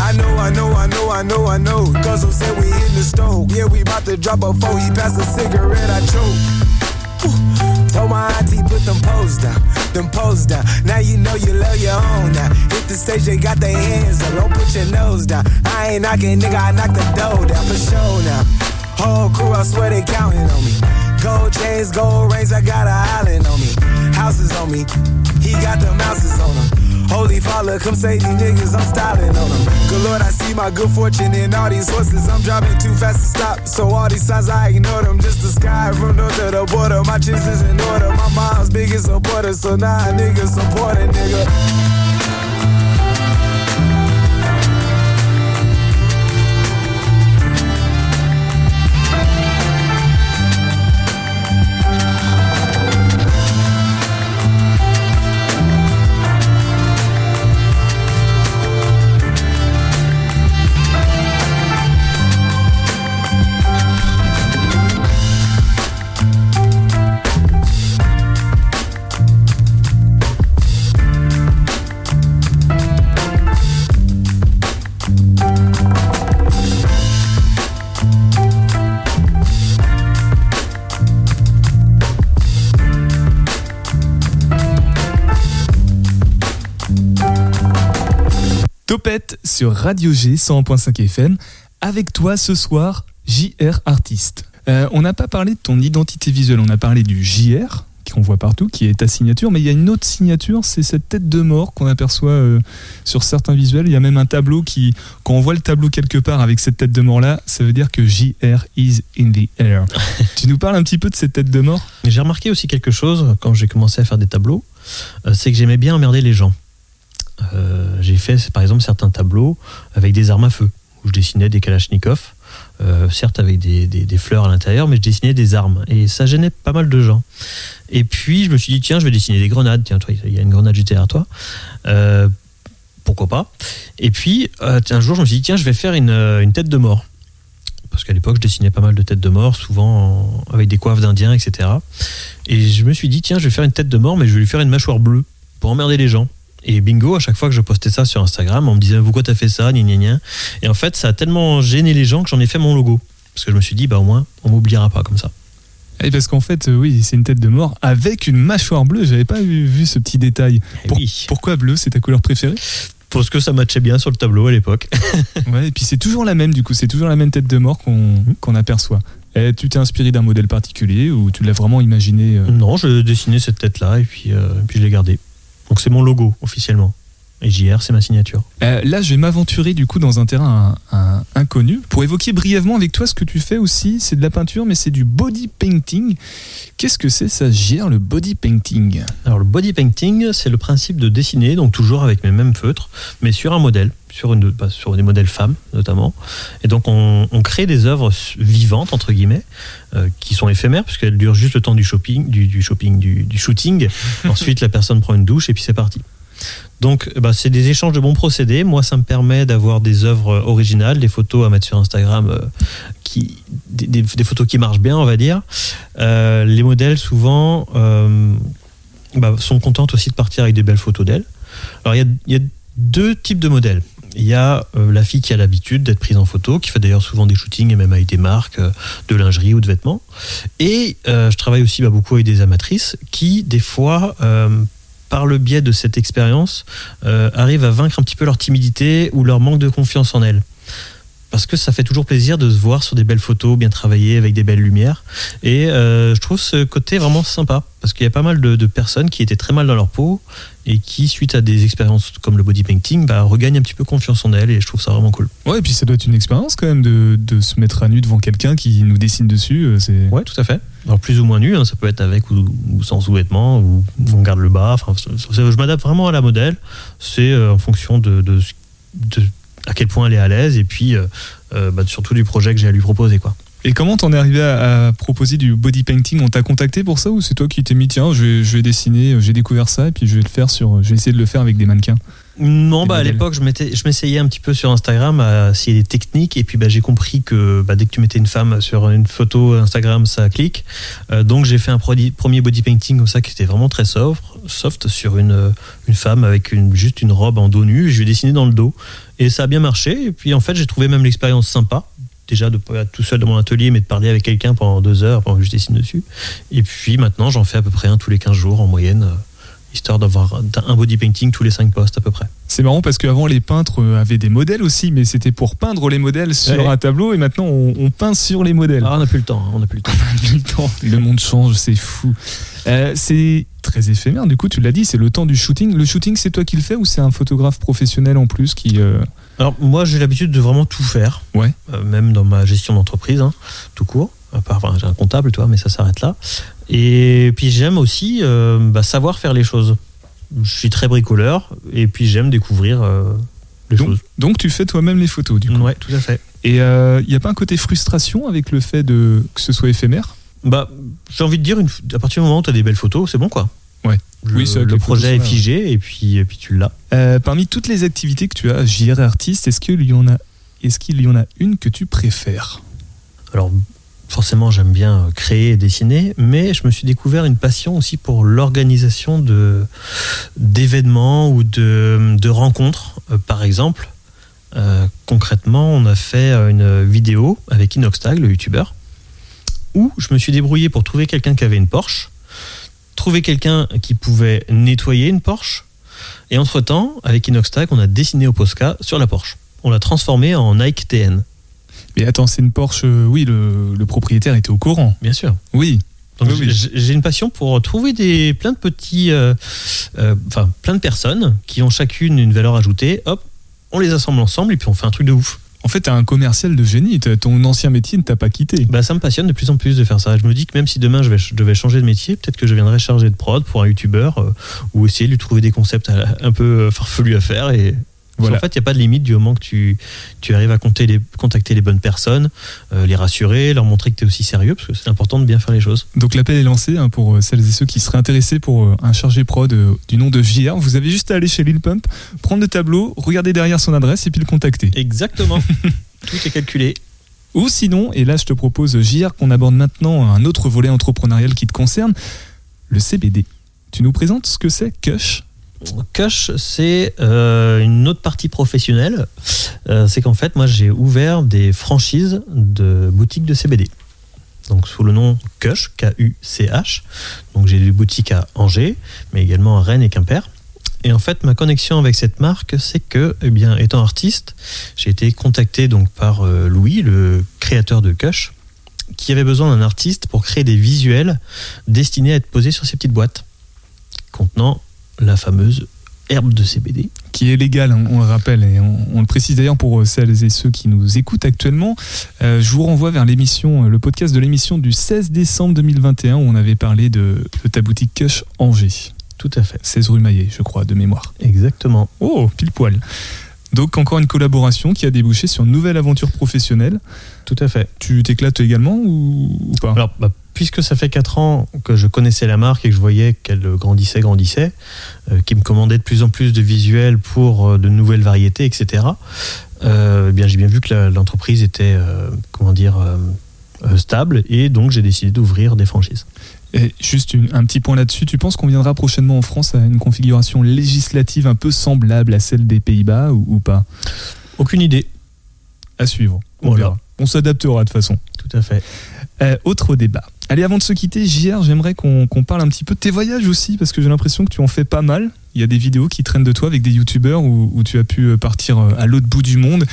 I know, I know, I know, I know, I know. Guzzle said we in the stove. Yeah, we about to drop a four. He passed a cigarette, I choke. Told my auntie put them poles down, them poles down. Now you know you love your own now. Hit the stage, they got their hands up. Don't put your nose down. I ain't knocking, nigga, I knock the door down for sure now. Whole crew, I swear they counting on me. Gold chains, gold rings, I got a island on me. Houses on me, he got them houses on him. Holy father, come save these niggas, I'm styling on them. Good lord, I see my good fortune in all these horses. I'm driving too fast to stop, so all these signs I ignore them. Just the sky from north to the border. My is in order. My mom's biggest supporter, so now nah, niggas support nigga. Sur Radio G 101.5 FM. Avec toi ce soir, JR Artiste. Euh, on n'a pas parlé de ton identité visuelle, on a parlé du JR qu'on voit partout, qui est ta signature, mais il y a une autre signature, c'est cette tête de mort qu'on aperçoit euh, sur certains visuels. Il y a même un tableau qui, quand on voit le tableau quelque part avec cette tête de mort là, ça veut dire que JR is in the air. tu nous parles un petit peu de cette tête de mort? J'ai remarqué aussi quelque chose quand j'ai commencé à faire des tableaux, euh, c'est que j'aimais bien emmerder les gens. Euh, j'ai fait par exemple certains tableaux avec des armes à feu, où je dessinais des kalachnikovs, euh, certes avec des, fleurs à l'intérieur, mais je dessinais des armes. Et ça gênait pas mal de gens. Et puis je me suis dit, tiens, je vais dessiner des grenades. Tiens, il y a une grenade jetée derrière toi. Euh, pourquoi pas Et puis un jour, je me suis dit, tiens, je vais faire une, tête de mort. Parce qu'à l'époque, je dessinais pas mal de têtes de mort, souvent en- avec des coiffes d'indiens, etc. Et je me suis dit, tiens, je vais faire une tête de mort, mais je vais lui faire une mâchoire bleue pour emmerder les gens. Et bingo, à chaque fois que je postais ça sur Instagram, on me disait pourquoi t'as fait ça, gna gna gna. Et en fait, ça a tellement gêné les gens que j'en ai fait mon logo. Parce que je me suis dit, bah au moins, on m'oubliera pas comme ça. Et parce qu'en fait, euh, oui, c'est une tête de mort avec une mâchoire bleue. J'avais pas vu, vu ce petit détail. Et Pour- oui, Pourquoi bleu C'est ta couleur préférée? Parce que ça matchait bien sur le tableau à l'époque. Ouais, et puis c'est toujours la même, du coup, c'est toujours la même tête de mort qu'on qu'on aperçoit. Et tu t'es inspiré d'un modèle particulier ou tu l'as vraiment imaginé euh, non, je dessinais cette tête-là et puis, euh, puis je l'ai gardée. Donc c'est mon logo officiellement. Et JR, c'est ma signature. Euh, Là, je vais m'aventurer du coup dans un terrain un- un- inconnu pour évoquer brièvement avec toi ce que tu fais aussi. C'est de la peinture, mais c'est du body painting. Qu'est-ce que c'est ça, gère le body painting? Alors le body painting, c'est le principe de dessiner, donc toujours avec mes mêmes feutres, mais sur un modèle, sur, une, bah, sur des modèles femmes notamment. Et donc on, on crée des œuvres vivantes, entre guillemets, euh, qui sont éphémères, puisqu'elles durent juste le temps du shopping, du, du shopping, du, du shooting. Ensuite, la personne prend une douche et puis c'est parti. Donc, bah, c'est des échanges de bons procédés. Moi, ça me permet d'avoir des œuvres originales, des photos à mettre sur Instagram, euh, qui, des, photos qui marchent bien, on va dire. Euh, les modèles, souvent, euh, bah, sont contentes aussi de partir avec des belles photos d'elles. Alors, il y a, deux types de modèles. Il y a euh, la fille qui a l'habitude d'être prise en photo, qui fait d'ailleurs souvent des shootings et même avec des marques euh, de lingerie ou de vêtements. Et euh, je travaille aussi bah, beaucoup avec des amatrices qui, des fois, euh, par le biais de cette expérience, euh, arrivent à vaincre un petit peu leur timidité ou leur manque de confiance en elles. Parce que ça fait toujours plaisir de se voir sur des belles photos, bien travaillées, avec des belles lumières. Et euh, je trouve ce côté vraiment sympa. Parce qu'il y a pas mal de, de personnes qui étaient très mal dans leur peau et qui, suite à des expériences comme le body painting, bah, regagnent un petit peu confiance en elles. Et je trouve ça vraiment cool. Ouais, et puis ça doit être une expérience quand même de, de se mettre à nu devant quelqu'un qui nous dessine dessus. euh, C'est Ouais, tout à fait. Plus ou moins nu, hein, ça peut être avec ou, sans sous-vêtements, ou on garde le bas. Enfin, je m'adapte vraiment à la modèle. C'est euh, en fonction de, à quel point elle est à l'aise et puis euh, euh, bah, surtout du projet que j'ai à lui proposer. Quoi. Et comment t'en es arrivé à, proposer du body painting? On t'a contacté pour ça ou c'est toi qui t'es mis tiens, je vais, je vais dessiner, j'ai découvert ça et puis je vais le faire sur, je vais essayer de le faire avec des mannequins? Non, bah, à l'époque, je je m'essayais un petit peu sur Instagram à essayer des techniques. Et puis, bah, j'ai compris que bah, dès que tu mettais une femme sur une photo Instagram, ça clique. Euh, donc, j'ai fait un premier body painting comme ça qui était vraiment très soft, soft sur une, euh, une femme avec une, juste une robe en dos nu. Je lui ai dessiné dans le dos. Et ça a bien marché. Et puis, en fait, j'ai trouvé même l'expérience sympa. Déjà, de pas être tout seul dans mon atelier, mais de parler avec quelqu'un pendant deux heures pendant que je dessine dessus. Et puis, maintenant, j'en fais à peu près un tous les 15 jours en moyenne, euh, histoire d'avoir un body painting tous les 5 postes à peu près. C'est marrant parce qu'avant les peintres euh, avaient des modèles aussi, mais c'était pour peindre les modèles sur Ouais. un tableau et maintenant on, on peint sur les modèles. Ah, on n'a plus le temps, hein, on n'a plus le temps. Le temps, le monde change, c'est fou. Euh, c'est très éphémère, du coup, tu l'as dit, c'est le temps du shooting. Le shooting, c'est toi qui le fais ou c'est un photographe professionnel en plus qui. euh, Alors moi j'ai l'habitude de vraiment tout faire, Ouais. Euh, même dans ma gestion d'entreprise, hein, tout court. À part, enfin, j'ai un comptable, toi, mais ça s'arrête là. Et puis j'aime aussi euh, bah, savoir faire les choses. Je suis très bricoleur et puis j'aime découvrir euh, les Donc, choses. donc tu fais toi-même les photos, du coup. Ouais, tout à fait. Et il n'y a pas un côté frustration avec le fait de que ce soit éphémère? Bah, j'ai envie de dire, une, à partir du moment où tu as des belles photos, c'est bon quoi. Ouais. Le, Oui, le projet est là, figé et puis, et puis tu l'as. Euh, Parmi toutes les activités que tu as, JR artiste, est-ce qu'il y en a, est-ce qu'il y en a une que tu préfères? Alors, forcément, j'aime bien créer et dessiner, mais je me suis découvert une passion aussi pour l'organisation d'événements ou de, de rencontres. Euh, par exemple, euh, concrètement, on a fait une vidéo avec Inoxtag, le youtubeur, où je me suis débrouillé pour trouver quelqu'un qui avait une Porsche, trouver quelqu'un qui pouvait nettoyer une Porsche, Et entre-temps, avec Inoxtag, on a dessiné au Posca sur la Porsche. On l'a transformé en Nike TN, Mais attends, c'est une Porsche. euh, Oui, le, le propriétaire était au courant. bien sûr. Oui. Donc Oui, oui. j'ai- une passion pour trouver des plein de petits, euh, euh, enfin plein de personnes qui ont chacune une valeur ajoutée. Hop, on les assemble ensemble et puis on fait un truc de ouf. En fait, t'es un commercial de génie. Ton ancien métier ne t'a pas quitté. Bah ça me passionne de plus en plus de faire ça. Je me dis que même si demain je, vais, je devais changer de métier, peut-être que je viendrais charger de prod pour un youtubeur euh, ou essayer de lui trouver des concepts à- un peu farfelus à faire et Voilà. En fait, il n'y a pas de limite du moment que tu, tu arrives à compter les, contacter les bonnes personnes, euh, les rassurer, leur montrer que tu es aussi sérieux, parce que c'est important de bien faire les choses. Donc l'appel est lancé hein, pour euh, celles et ceux qui seraient intéressés pour euh, un chargé prod euh, du nom de JR. Vous avez juste à aller chez Lil Pump, prendre le tableau, regarder derrière son adresse et puis le contacter. Exactement. Tout est calculé. Ou sinon, et là je te propose JR qu'on aborde maintenant un autre volet entrepreneurial qui te concerne, le CBD. Tu nous présentes ce que c'est Kush? Kush, c'est euh, une autre partie professionnelle. Euh, c'est qu'en fait, moi, j'ai ouvert des franchises de boutiques de CBD. Donc, sous le nom Kush, K-U-C-H. Donc, j'ai des boutiques à Angers, mais également à Rennes et Quimper. Et en fait, ma connexion avec cette marque, c'est que, eh bien, étant artiste, j'ai été contacté donc par euh, Louis, le créateur de Kush, qui avait besoin d'un artiste pour créer des visuels destinés à être posés sur ces petites boîtes contenant la fameuse herbe de CBD. qui est légal, hein, on le rappelle, et on, on le précise d'ailleurs pour euh, celles et ceux qui nous écoutent actuellement. Euh, je vous renvoie vers l'émission, euh, le podcast de l'émission du 16 décembre 2021 où on avait parlé de, de ta boutique Kush Angers, Tout à fait. 16 rue Maillet, je crois, de mémoire. Exactement. Oh, pile poil. Donc encore une collaboration qui a débouché sur une nouvelle aventure professionnelle. Tout à fait. Tu t'éclates également ou, ou pas? Alors, bah, puisque ça fait 4 ans que je connaissais la marque et que je voyais qu'elle grandissait, grandissait, euh, qui me commandait de plus en plus de visuels pour euh, de nouvelles variétés, etc., euh, eh bien, j'ai bien vu que l'entreprise était, euh, comment dire, stable et donc j'ai décidé d'ouvrir des franchises. Et juste une- un petit point là-dessus, tu penses qu'on viendra prochainement en France à une configuration législative un peu semblable à celle des Pays-Bas ou, ou pas? Aucune idée. À suivre. On Voilà. verra. On s'adaptera de toute façon. Tout à fait. Euh, autre débat. Allez, avant de se quitter, JR, j'aimerais qu'on parle un petit peu de tes voyages aussi, parce que j'ai l'impression que tu en fais pas mal. Il y a des vidéos qui traînent de toi avec des youtubeurs où, où tu as pu euh, partir euh, à l'autre bout du monde.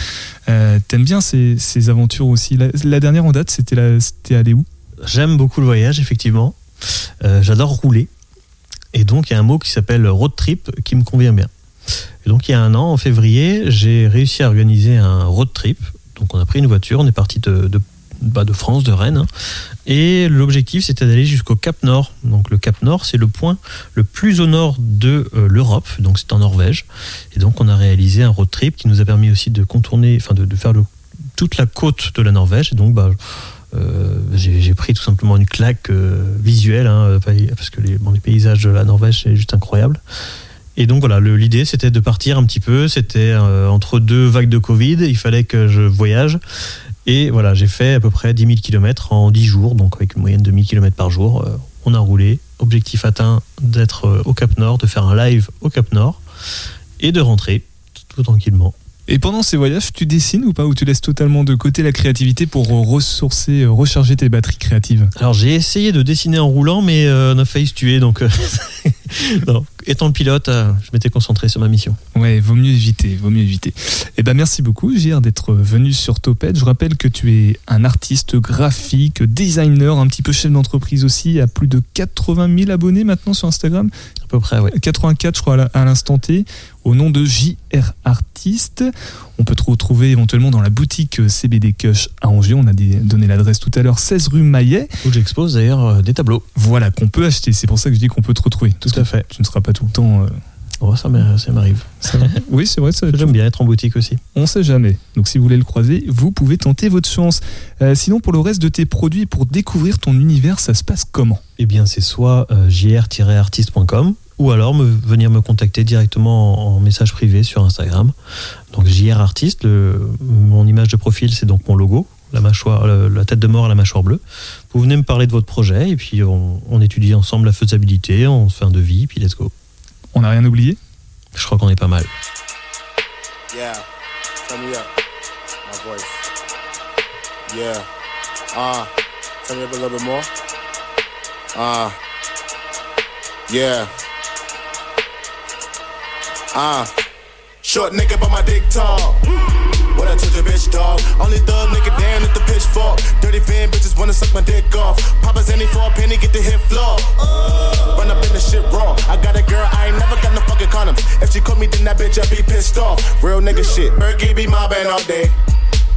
Euh, T'aimes bien ces, ces aventures aussi. La, la dernière en date, c'était aller où? J'aime beaucoup le voyage, effectivement. Euh, J'adore rouler. Et donc, il y a un mot qui s'appelle road trip qui me convient bien. Et donc, il y a un an, en février, j'ai réussi à organiser un road trip. Donc, on a pris une voiture, on est parti de, de, bah, de France, de Rennes. hein. Et l'objectif, c'était d'aller jusqu'au Cap Nord. Donc, le Cap Nord, c'est le point le plus au nord de euh, l'Europe. Donc, c'est en Norvège. Et donc, on a réalisé un road trip qui nous a permis aussi de contourner, enfin, de, faire toute la côte de la Norvège. Et donc, bah, euh, j'ai pris tout simplement une claque euh, visuelle, hein, parce que les, les paysages de la Norvège, c'est juste incroyable. Et donc voilà, l'idée c'était de partir un petit peu, c'était euh, entre deux vagues de Covid, il fallait que je voyage. Et voilà, j'ai fait à peu près 10 000 km en 10 jours, donc avec une moyenne de 1000 km par jour. Euh, on a roulé, objectif atteint d'être euh, au Cap Nord, de faire un live au Cap Nord et de rentrer tout tranquillement. Et pendant ces voyages, tu dessines ou pas Ou tu laisses totalement de côté la créativité pour ressourcer, recharger tes batteries créatives? Alors j'ai essayé de dessiner en roulant, mais euh, on a failli se tuer. Donc, non. étant le pilote, euh, je m'étais concentré sur ma mission. Ouais, vaut mieux éviter, vaut mieux éviter. Eh ben merci beaucoup, JR, d'être venu sur Topette. Je rappelle que tu es un artiste graphique, designer, un petit peu chef d'entreprise aussi, à plus de 80 000 abonnés maintenant sur Instagram. À peu près, ouais. 84, je crois, à l'instant T, au nom de JR Artiste. On peut te retrouver éventuellement dans la boutique CBD Kush à Angers. On a donné l'adresse tout à l'heure, 16 rue Maillet. Où j'expose d'ailleurs euh, des tableaux. Voilà, qu'on peut acheter. C'est pour ça que je dis qu'on peut te retrouver. Tout à fait. Tu ne seras pas tout le temps. euh, Oh, ça m'arrive. oui, c'est vrai, J'aime bien être en boutique aussi. On sait jamais. Donc si vous voulez le croiser, vous pouvez tenter votre chance. Euh, sinon, pour le reste de tes produits, pour découvrir ton univers, ça se passe comment? Eh bien, c'est soit euh, jr-artiste.com ou alors me, venir me contacter directement en, en message privé sur Instagram. Donc JR Artiste, le- mon image de profil, c'est donc mon logo, la, mâchoire, la tête de mort à la mâchoire bleue. Vous venez me parler de votre projet et puis on, on étudie ensemble la faisabilité, on se fait un devis, puis let's go. On n'a rien oublié? Je crois qu'on est pas mal. Yeah, turn me up. My voice. Yeah. Uh, turn me up a little bit more. Uh, yeah. Uh, short nigga, but my dick tall. What I told your bitch, dog. Only thug nigga down at the pitchfork. Dirty van bitches wanna suck my dick off. Papa's any for a penny, get the hit floor. Run up in the shit raw. I got a girl, I ain't never got no fucking condoms. If she caught me, then that bitch, I be pissed off. Real nigga shit. Berkey be mobbing all day.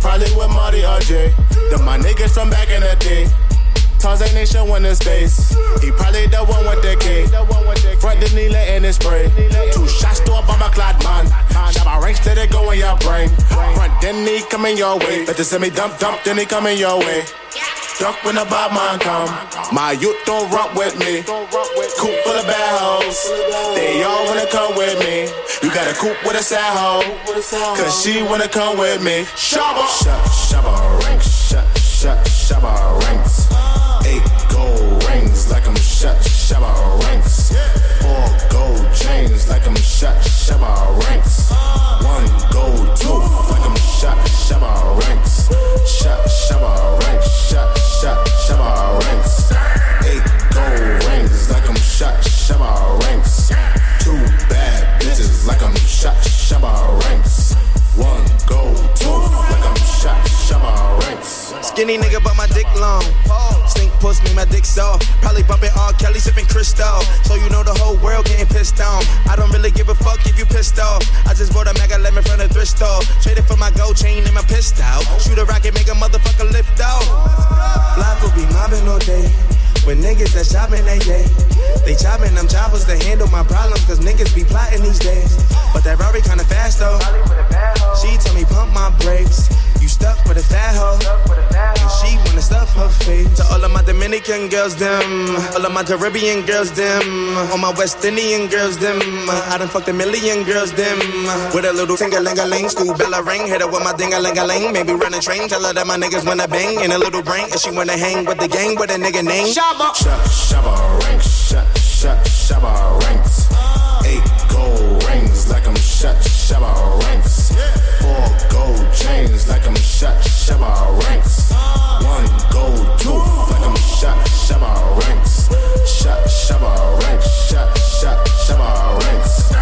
Probably with Marty or Jay. Them my niggas from back in the day. Tarzan ain't showing his face. He probably the one with the K. Front the needle in his spray. Two shots to a bomber clad man. Shabba ranks let it go in your brain. Front then he coming your way. Better send me dump dump then he coming your way. Duck when the bad man come. My youth don't rock with me. Coop full of bad hoes. They all wanna come with me. You got a coop with a sad hoe. Cause she wanna come with me. Shabba. Shabba. Shabba Shabba ranks. Shut Shabba ranks. Four gold chains like I'm shut Shabba ranks. One gold tooth like I'm shut Shabba ranks. Shut Shabba ranks. Shut shut Shabba ranks. Eight gold rings like I'm shut Shabba ranks. Two bad bitches like I'm shut Shabba ranks. Skinny nigga, but my dick long. Stink puss me, my dick soft. Probably bumping R. Kelly, sipping crystal. So you know the whole world getting pissed on. I don't really give a fuck if you pissed off. I just bought a mega lemon from the thrift store. Traded for my gold chain and my pissed out. Shoot a rocket, make a motherfucker lift out. will be mobbing all day. When niggas that shopping they day. They chopping them choppers to handle my problems, cause niggas be plotting these days. But that Rari kinda fast though. She told me pump my brakes. Stuck with a fat hoe. And she wanna stuff her face. To all of my Dominican girls, them. All of my Caribbean girls, them. All my West Indian girls, them. I done fucked a million girls, them. With a little finger ling a ling, school bell a ring. Hit her with my ding a ling a ling. Maybe run a train. Tell her that my niggas wanna bang. In a little brain. And she wanna hang with the gang with a nigga name. Shabba. Shabba ranks. Shut Shabba ranks. Eight gold rings like I'm Shabba ranks. Four gold chains like I'm shut Shabba ranks. One gold tooth like I'm shut Shabba ranks. Shut Shabba ranks. Shut shut Shabba ranks.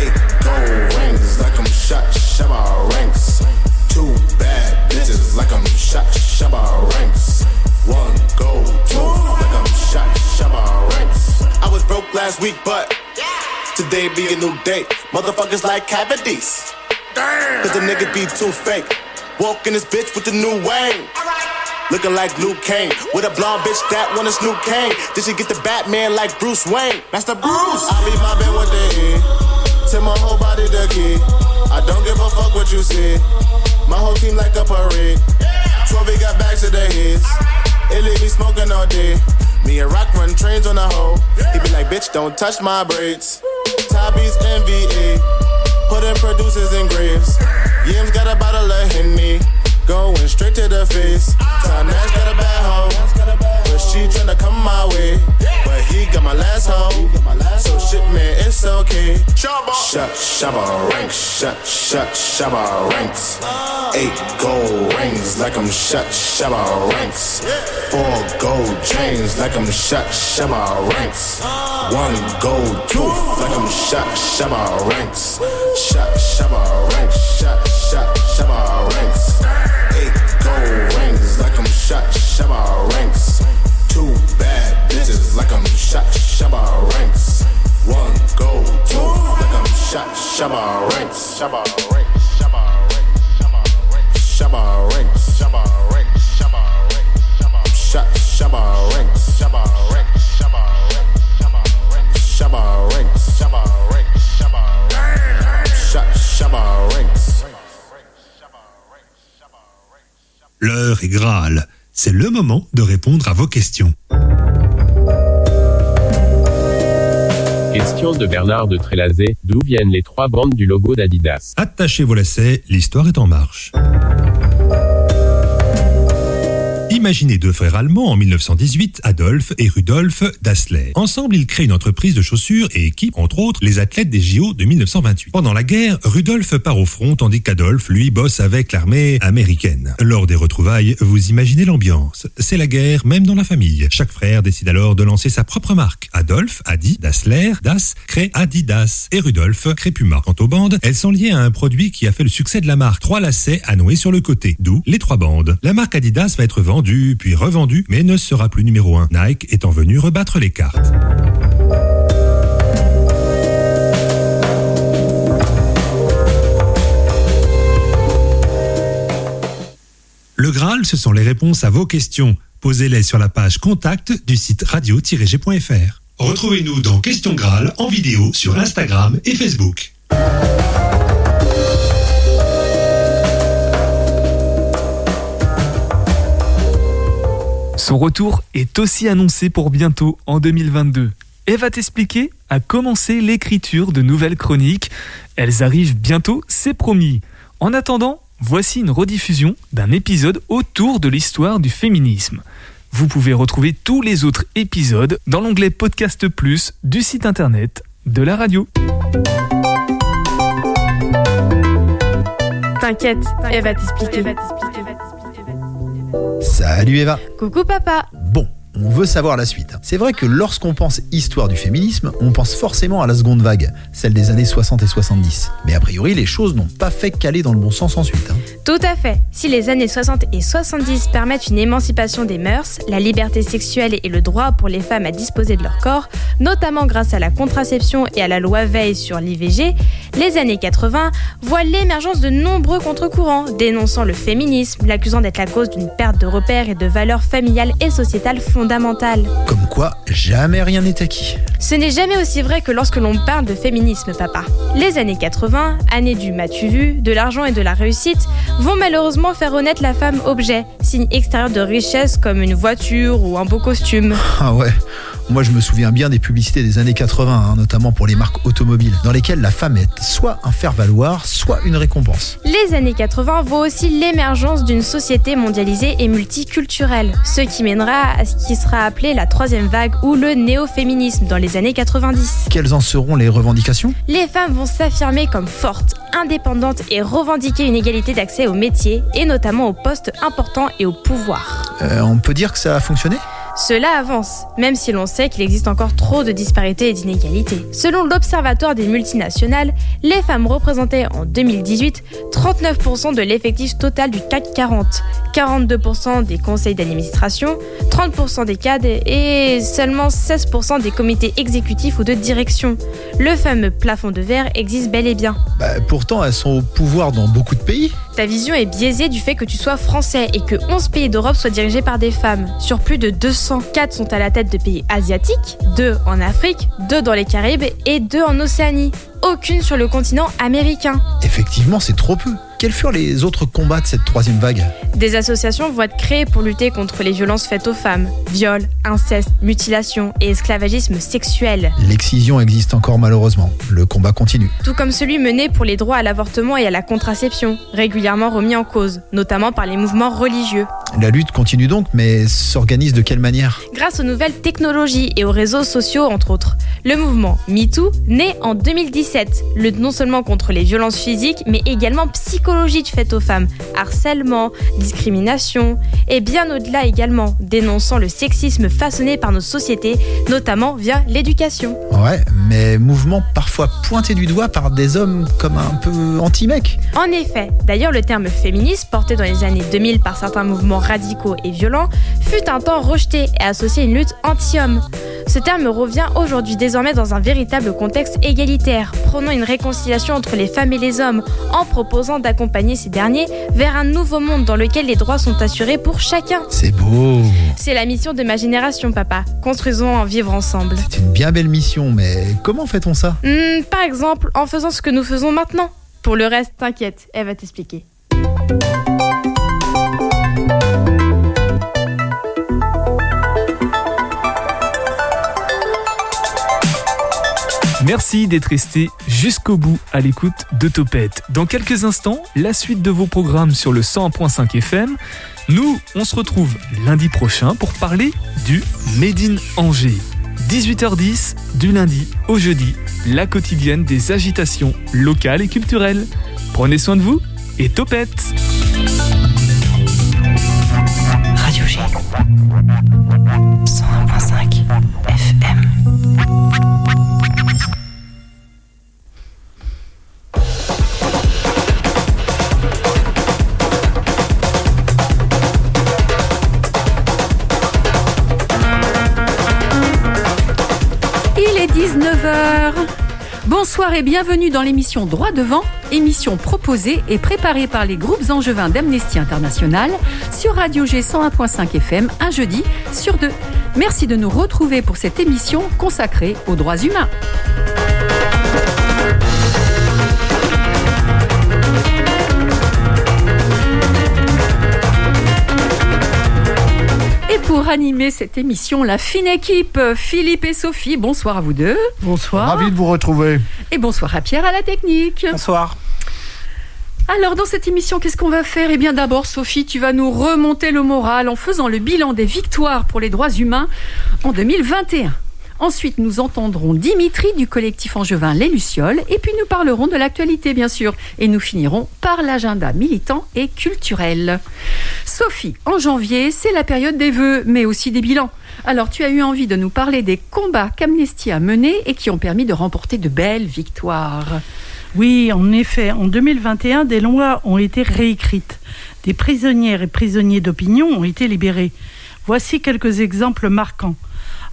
Eight gold rings like I'm shut Shabba ranks. Two bad bitches like I'm shut Shabba ranks. One gold tooth like I'm shut Shabba ranks. I was broke last week, but today be a new day. Motherfuckers like cavities. Cause the niggas be too fake. Walk in this bitch with the new wang. Looking like Luke Kane. With a blonde bitch that wanna snoop Kane. Did she get the Batman like Bruce Wayne? Master Bruce. I be mobbing with the E. Till my whole body the key. I don't give a fuck what you see. My whole team like a parade. Twelve Trophy got bags to their heads. It leave me smoking all day. Me and Rock run trains on the hoe. He be like, bitch, don't touch my braids. Tabby's NBA. Putting producers in graves. Yim's got a bottle of Henny. Going straight to the face. Tom Nash got a bad hoe. But she tryna come my way. But he got my last hoe. So shit, man, it's okay. Shut, shabba ranks. Shut, shut, shabba ranks. Eight gold rings like I'm shut, shabba ranks. Four gold chains like I'm shut, shabba ranks. One gold tooth like I'm shut, shabba ranks. Shut, shabba ranks. Shut, shut, shabba ranks. Eight gold rings like I'm shut, shabba ranks. Two bad bitches like I'm shut, shabba. One gold tooth like I'm shut, shabba ranks. Shabba ranks. L'heure est Graal. C'est le moment de répondre à vos questions. Question de Bernard de Trélazé. D'où viennent les trois bandes du logo d'Adidas? Attachez vos lacets, l'histoire est en marche. Imaginez deux frères allemands en 1918, Adolphe et Rudolf Dassler. Ensemble, ils créent une entreprise de chaussures et équipent, entre autres, les athlètes des JO de 1928. Pendant la guerre, Rudolf part au front tandis qu'Adolphe, lui, bosse avec l'armée américaine. Lors des retrouvailles, vous imaginez l'ambiance. C'est la guerre, même dans la famille. Chaque frère décide alors de lancer sa propre marque. Adolphe, Adi, Dassler, Das, crée Adidas et Rudolf crée Puma. Quant aux bandes, elles sont liées à un produit qui a fait le succès de la marque. Trois lacets à nouer sur le côté, d'où les trois bandes. La marque Adidas va être vendue, puis revendue, mais ne sera plus numéro un. Nike étant venu rebattre les cartes. Le Graal, ce sont les réponses à vos questions. Posez-les sur la page contact du site radio-g.fr. Retrouvez-nous dans Question Graal en vidéo sur Instagram et Facebook. Son retour est aussi annoncé pour bientôt en 2022. Elle va t'expliquer à commencer l'écriture de nouvelles chroniques. Elles arrivent bientôt, c'est promis. En attendant, voici une rediffusion d'un épisode autour de l'histoire du féminisme. Vous pouvez retrouver tous les autres épisodes dans l'onglet Podcast Plus du site internet de la radio. T'inquiète, elle va t'expliquer. Salut Eva. Coucou papa. Bon, on veut savoir la suite. C'est vrai que lorsqu'on pense histoire du féminisme, on pense forcément à la seconde vague, celle des années 60 et 70. Mais a priori, les choses n'ont pas fait caler dans le bon sens ensuite. hein. Tout à fait. Si les années 60 et 70 permettent une émancipation des mœurs, la liberté sexuelle et le droit pour les femmes à disposer de leur corps, notamment grâce à la contraception et à la loi Veil sur l'IVG, les années 80 voient l'émergence de nombreux contre-courants, dénonçant le féminisme, l'accusant d'être la cause d'une perte de repères et de valeurs familiales et sociétales Comme quoi, jamais rien n'est acquis. Ce n'est jamais aussi vrai que lorsque l'on parle de féminisme, papa. Les années 80, années du m'as-tu vu, de l'argent et de la réussite, vont malheureusement faire renaître la femme objet, signe extérieur de richesse comme une voiture ou un beau costume. Ah ouais, moi je me souviens bien des publicités des années 80, hein, notamment pour les marques automobiles, dans lesquelles la femme est soit un faire-valoir, soit une récompense. Les années 80 voient aussi l'émergence d'une société mondialisée et multiculturelle, ce qui mènera à ce qui sera appelé la troisième vague ou le néo-féminisme dans les années 90. Quelles en seront les revendications? Les femmes vont s'affirmer comme fortes, indépendantes et revendiquer une égalité d'accès aux métiers et notamment aux postes importants et au pouvoir. Euh, On peut dire que ça a fonctionné? Cela avance, même si l'on sait qu'il existe encore trop de disparités et d'inégalités. Selon l'Observatoire des multinationales, les femmes représentaient en 2018 39% de l'effectif total du CAC 40, 42% des conseils d'administration, 30% des cadres et seulement 16% des comités exécutifs ou de direction. Le fameux plafond de verre existe bel et bien. Bah, Pourtant, elles sont au pouvoir dans beaucoup de pays. Ta vision est biaisée du fait que tu sois français et que 11 pays d'Europe soient dirigés par des femmes. Sur plus de 204 sont à la tête de pays asiatiques, 2 en Afrique, 2 dans les Caraïbes et 2 en Océanie. Aucune sur le continent américain. Effectivement, c'est trop peu. Quels furent les autres combats de cette troisième vague Des associations vont être créées pour lutter contre les violences faites aux femmes, viols, inceste, mutilation et esclavagisme sexuel. L'excision existe encore malheureusement. Le combat continue. Tout comme celui mené pour les droits à l'avortement et à la contraception, régulièrement remis en cause, notamment par les mouvements religieux. La lutte continue donc, mais s'organise de quelle manière Grâce aux nouvelles technologies et aux réseaux sociaux, entre autres. Le mouvement MeToo, né en 2017, lutte non seulement contre les violences physiques, mais également psychologiques faites aux femmes, harcèlement, discrimination, et bien au-delà également, dénonçant le sexisme façonné par nos sociétés, notamment via l'éducation. Ouais, mais mouvement parfois pointé du doigt par des hommes comme un peu anti-mecs. En effet, d'ailleurs le terme féministe, porté dans les années 2000 par certains mouvements radicaux et violents, fut un temps rejeté et associé à une lutte anti-homme. Ce terme revient aujourd'hui désormais dans un véritable contexte égalitaire, prônant une réconciliation entre les femmes et les hommes, en proposant d'accompagner ces derniers vers un nouveau monde dans lequel les droits sont assurés pour chacun. C'est beau. C'est la mission de ma génération, papa. Construisons en vivre ensemble. C'est une bien belle mission, mais comment fait-on ça? Hmm, par exemple, en faisant ce que nous faisons maintenant. Pour le reste, t'inquiète, elle va t'expliquer. Merci d'être resté jusqu'au bout à l'écoute de Topette. Dans quelques instants, la suite de vos programmes sur le 100.5 FM. Nous, on se retrouve lundi prochain pour parler du Made in Angers. 18h10 du lundi au jeudi, la quotidienne des agitations locales et culturelles. Prenez soin de vous et topette Radio G. Bonsoir et bienvenue dans l'émission Droit devant, émission proposée et préparée par les groupes angevins d'Amnesty International sur Radio G 101.5 FM un jeudi sur deux. Merci de nous retrouver pour cette émission consacrée aux droits humains. Pour animer cette émission, la fine équipe, Philippe et Sophie, bonsoir à vous deux. Bonsoir. Ravi de vous retrouver. Et bonsoir à Pierre à la technique. Bonsoir. Alors dans cette émission, qu'est-ce qu'on va faire? Eh bien d'abord, Sophie, tu vas nous remonter le moral en faisant le bilan des victoires pour les droits humains en 2021. Ensuite, nous entendrons Dimitri du collectif angevin Les Lucioles et puis nous parlerons de l'actualité, bien sûr. Et nous finirons par l'agenda militant et culturel. Sophie, en janvier, c'est la période des vœux, mais aussi des bilans. Alors, tu as eu envie de nous parler des combats qu'Amnesty a menés et qui ont permis de remporter de belles victoires. Oui, en effet, en 2021, des lois ont été réécrites. Des prisonnières et prisonniers d'opinion ont été libérés. Voici quelques exemples marquants.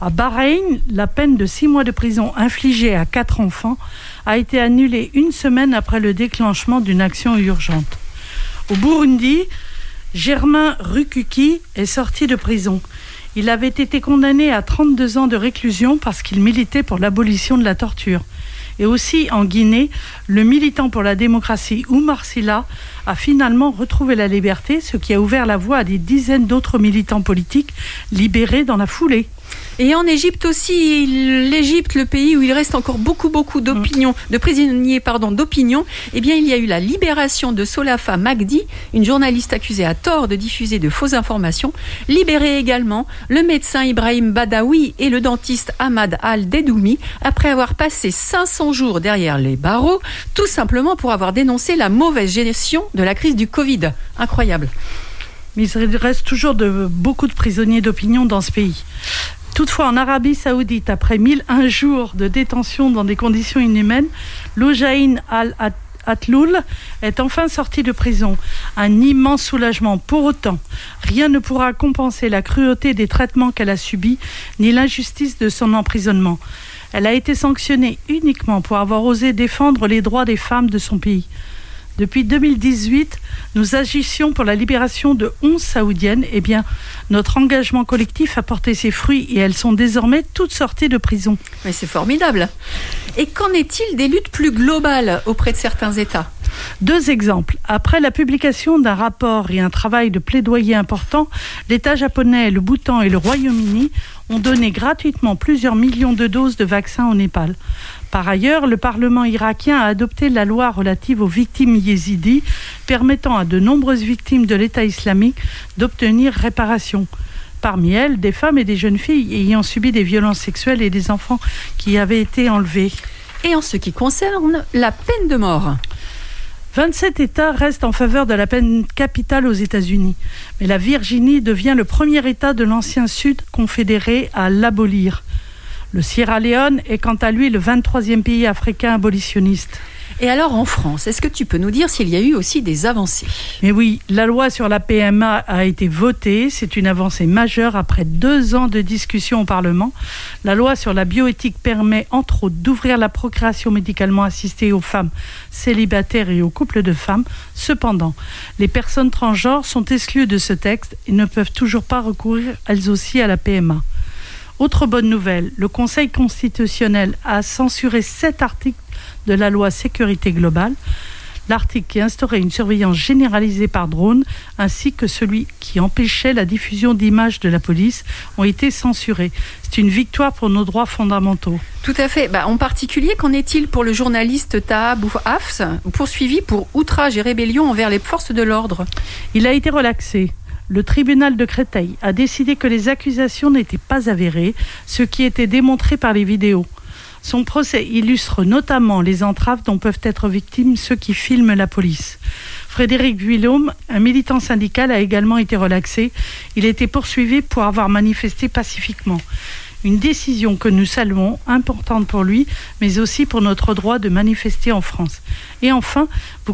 À Bahreïn, la peine de six mois de prison infligée à quatre enfants a été annulée une semaine après le déclenchement d'une action urgente. Au Burundi, Germain Rukuki est sorti de prison. Il avait été condamné à 32 ans de réclusion parce qu'il militait pour l'abolition de la torture. Et aussi en Guinée, le militant pour la démocratie Oumar Silla a finalement retrouvé la liberté, ce qui a ouvert la voie à des dizaines d'autres militants politiques libérés dans la foulée. Et en Égypte aussi, l'Égypte, le pays où il reste encore beaucoup, beaucoup d'opinions, de prisonniers, pardon, d'opinion, eh bien, il y a eu la libération de Solafa Magdi, une journaliste accusée à tort de diffuser de fausses informations, libéré également le médecin Ibrahim Badawi et le dentiste Ahmad Al-Dedoumi, après avoir passé 500 jours derrière les barreaux, tout simplement pour avoir dénoncé la mauvaise gestion de la crise du Covid. Incroyable. Mais il reste toujours de, beaucoup de prisonniers d'opinion dans ce pays. Toutefois, en Arabie Saoudite, après 1001 jours de détention dans des conditions inhumaines, Loujaïn al-Atloul est enfin sorti de prison. Un immense soulagement. Pour autant, rien ne pourra compenser la cruauté des traitements qu'elle a subis, ni l'injustice de son emprisonnement. Elle a été sanctionnée uniquement pour avoir osé défendre les droits des femmes de son pays. Depuis 2018, nous agissions pour la libération de 11 saoudiennes. Eh bien, notre engagement collectif a porté ses fruits et elles sont désormais toutes sorties de prison. Mais c'est formidable. Et qu'en est-il des luttes plus globales auprès de certains États? Deux exemples. Après la publication d'un rapport et un travail de plaidoyer important, l'État japonais, le Bhoutan et le Royaume-Uni ont donné gratuitement plusieurs millions de doses de vaccins au Népal. Par ailleurs, le Parlement irakien a adopté la loi relative aux victimes yézidis, permettant à de nombreuses victimes de l'État islamique d'obtenir réparation. Parmi elles, des femmes et des jeunes filles ayant subi des violences sexuelles et des enfants qui avaient été enlevés. Et en ce qui concerne la peine de mort 27 États restent en faveur de la peine capitale aux États-Unis, mais la Virginie devient le premier État de l'ancien Sud confédéré à l'abolir. Le Sierra Leone est quant à lui le 23e pays africain abolitionniste. Et alors en France, est-ce que tu peux nous dire s'il y a eu aussi des avancées? Mais oui, la loi sur la PMA a été votée. C'est une avancée majeure après deux ans de discussion au Parlement. La loi sur la bioéthique permet entre autres d'ouvrir la procréation médicalement assistée aux femmes célibataires et aux couples de femmes. Cependant, les personnes transgenres sont exclues de ce texte et ne peuvent toujours pas recourir elles aussi à la PMA. Autre bonne nouvelle, le Conseil constitutionnel a censuré sept articles de la loi sécurité globale, l'article qui instaurait une surveillance généralisée par drone, ainsi que celui qui empêchait la diffusion d'images de la police, ont été censurés. C'est une victoire pour nos droits fondamentaux. Tout à fait. Bah, en particulier, qu'en est-il pour le journaliste Taha Hafs, poursuivi pour outrage et rébellion envers les forces de l'ordre? Il a été relaxé. Le tribunal de Créteil a décidé que les accusations n'étaient pas avérées, ce qui était démontré par les vidéos. Son procès illustre notamment les entraves dont peuvent être victimes ceux qui filment la police. Frédéric Guillaume, un militant syndical, a également été relaxé. Il était poursuivi pour avoir manifesté pacifiquement. Une décision que nous saluons, importante pour lui, mais aussi pour notre droit de manifester en France. Et enfin,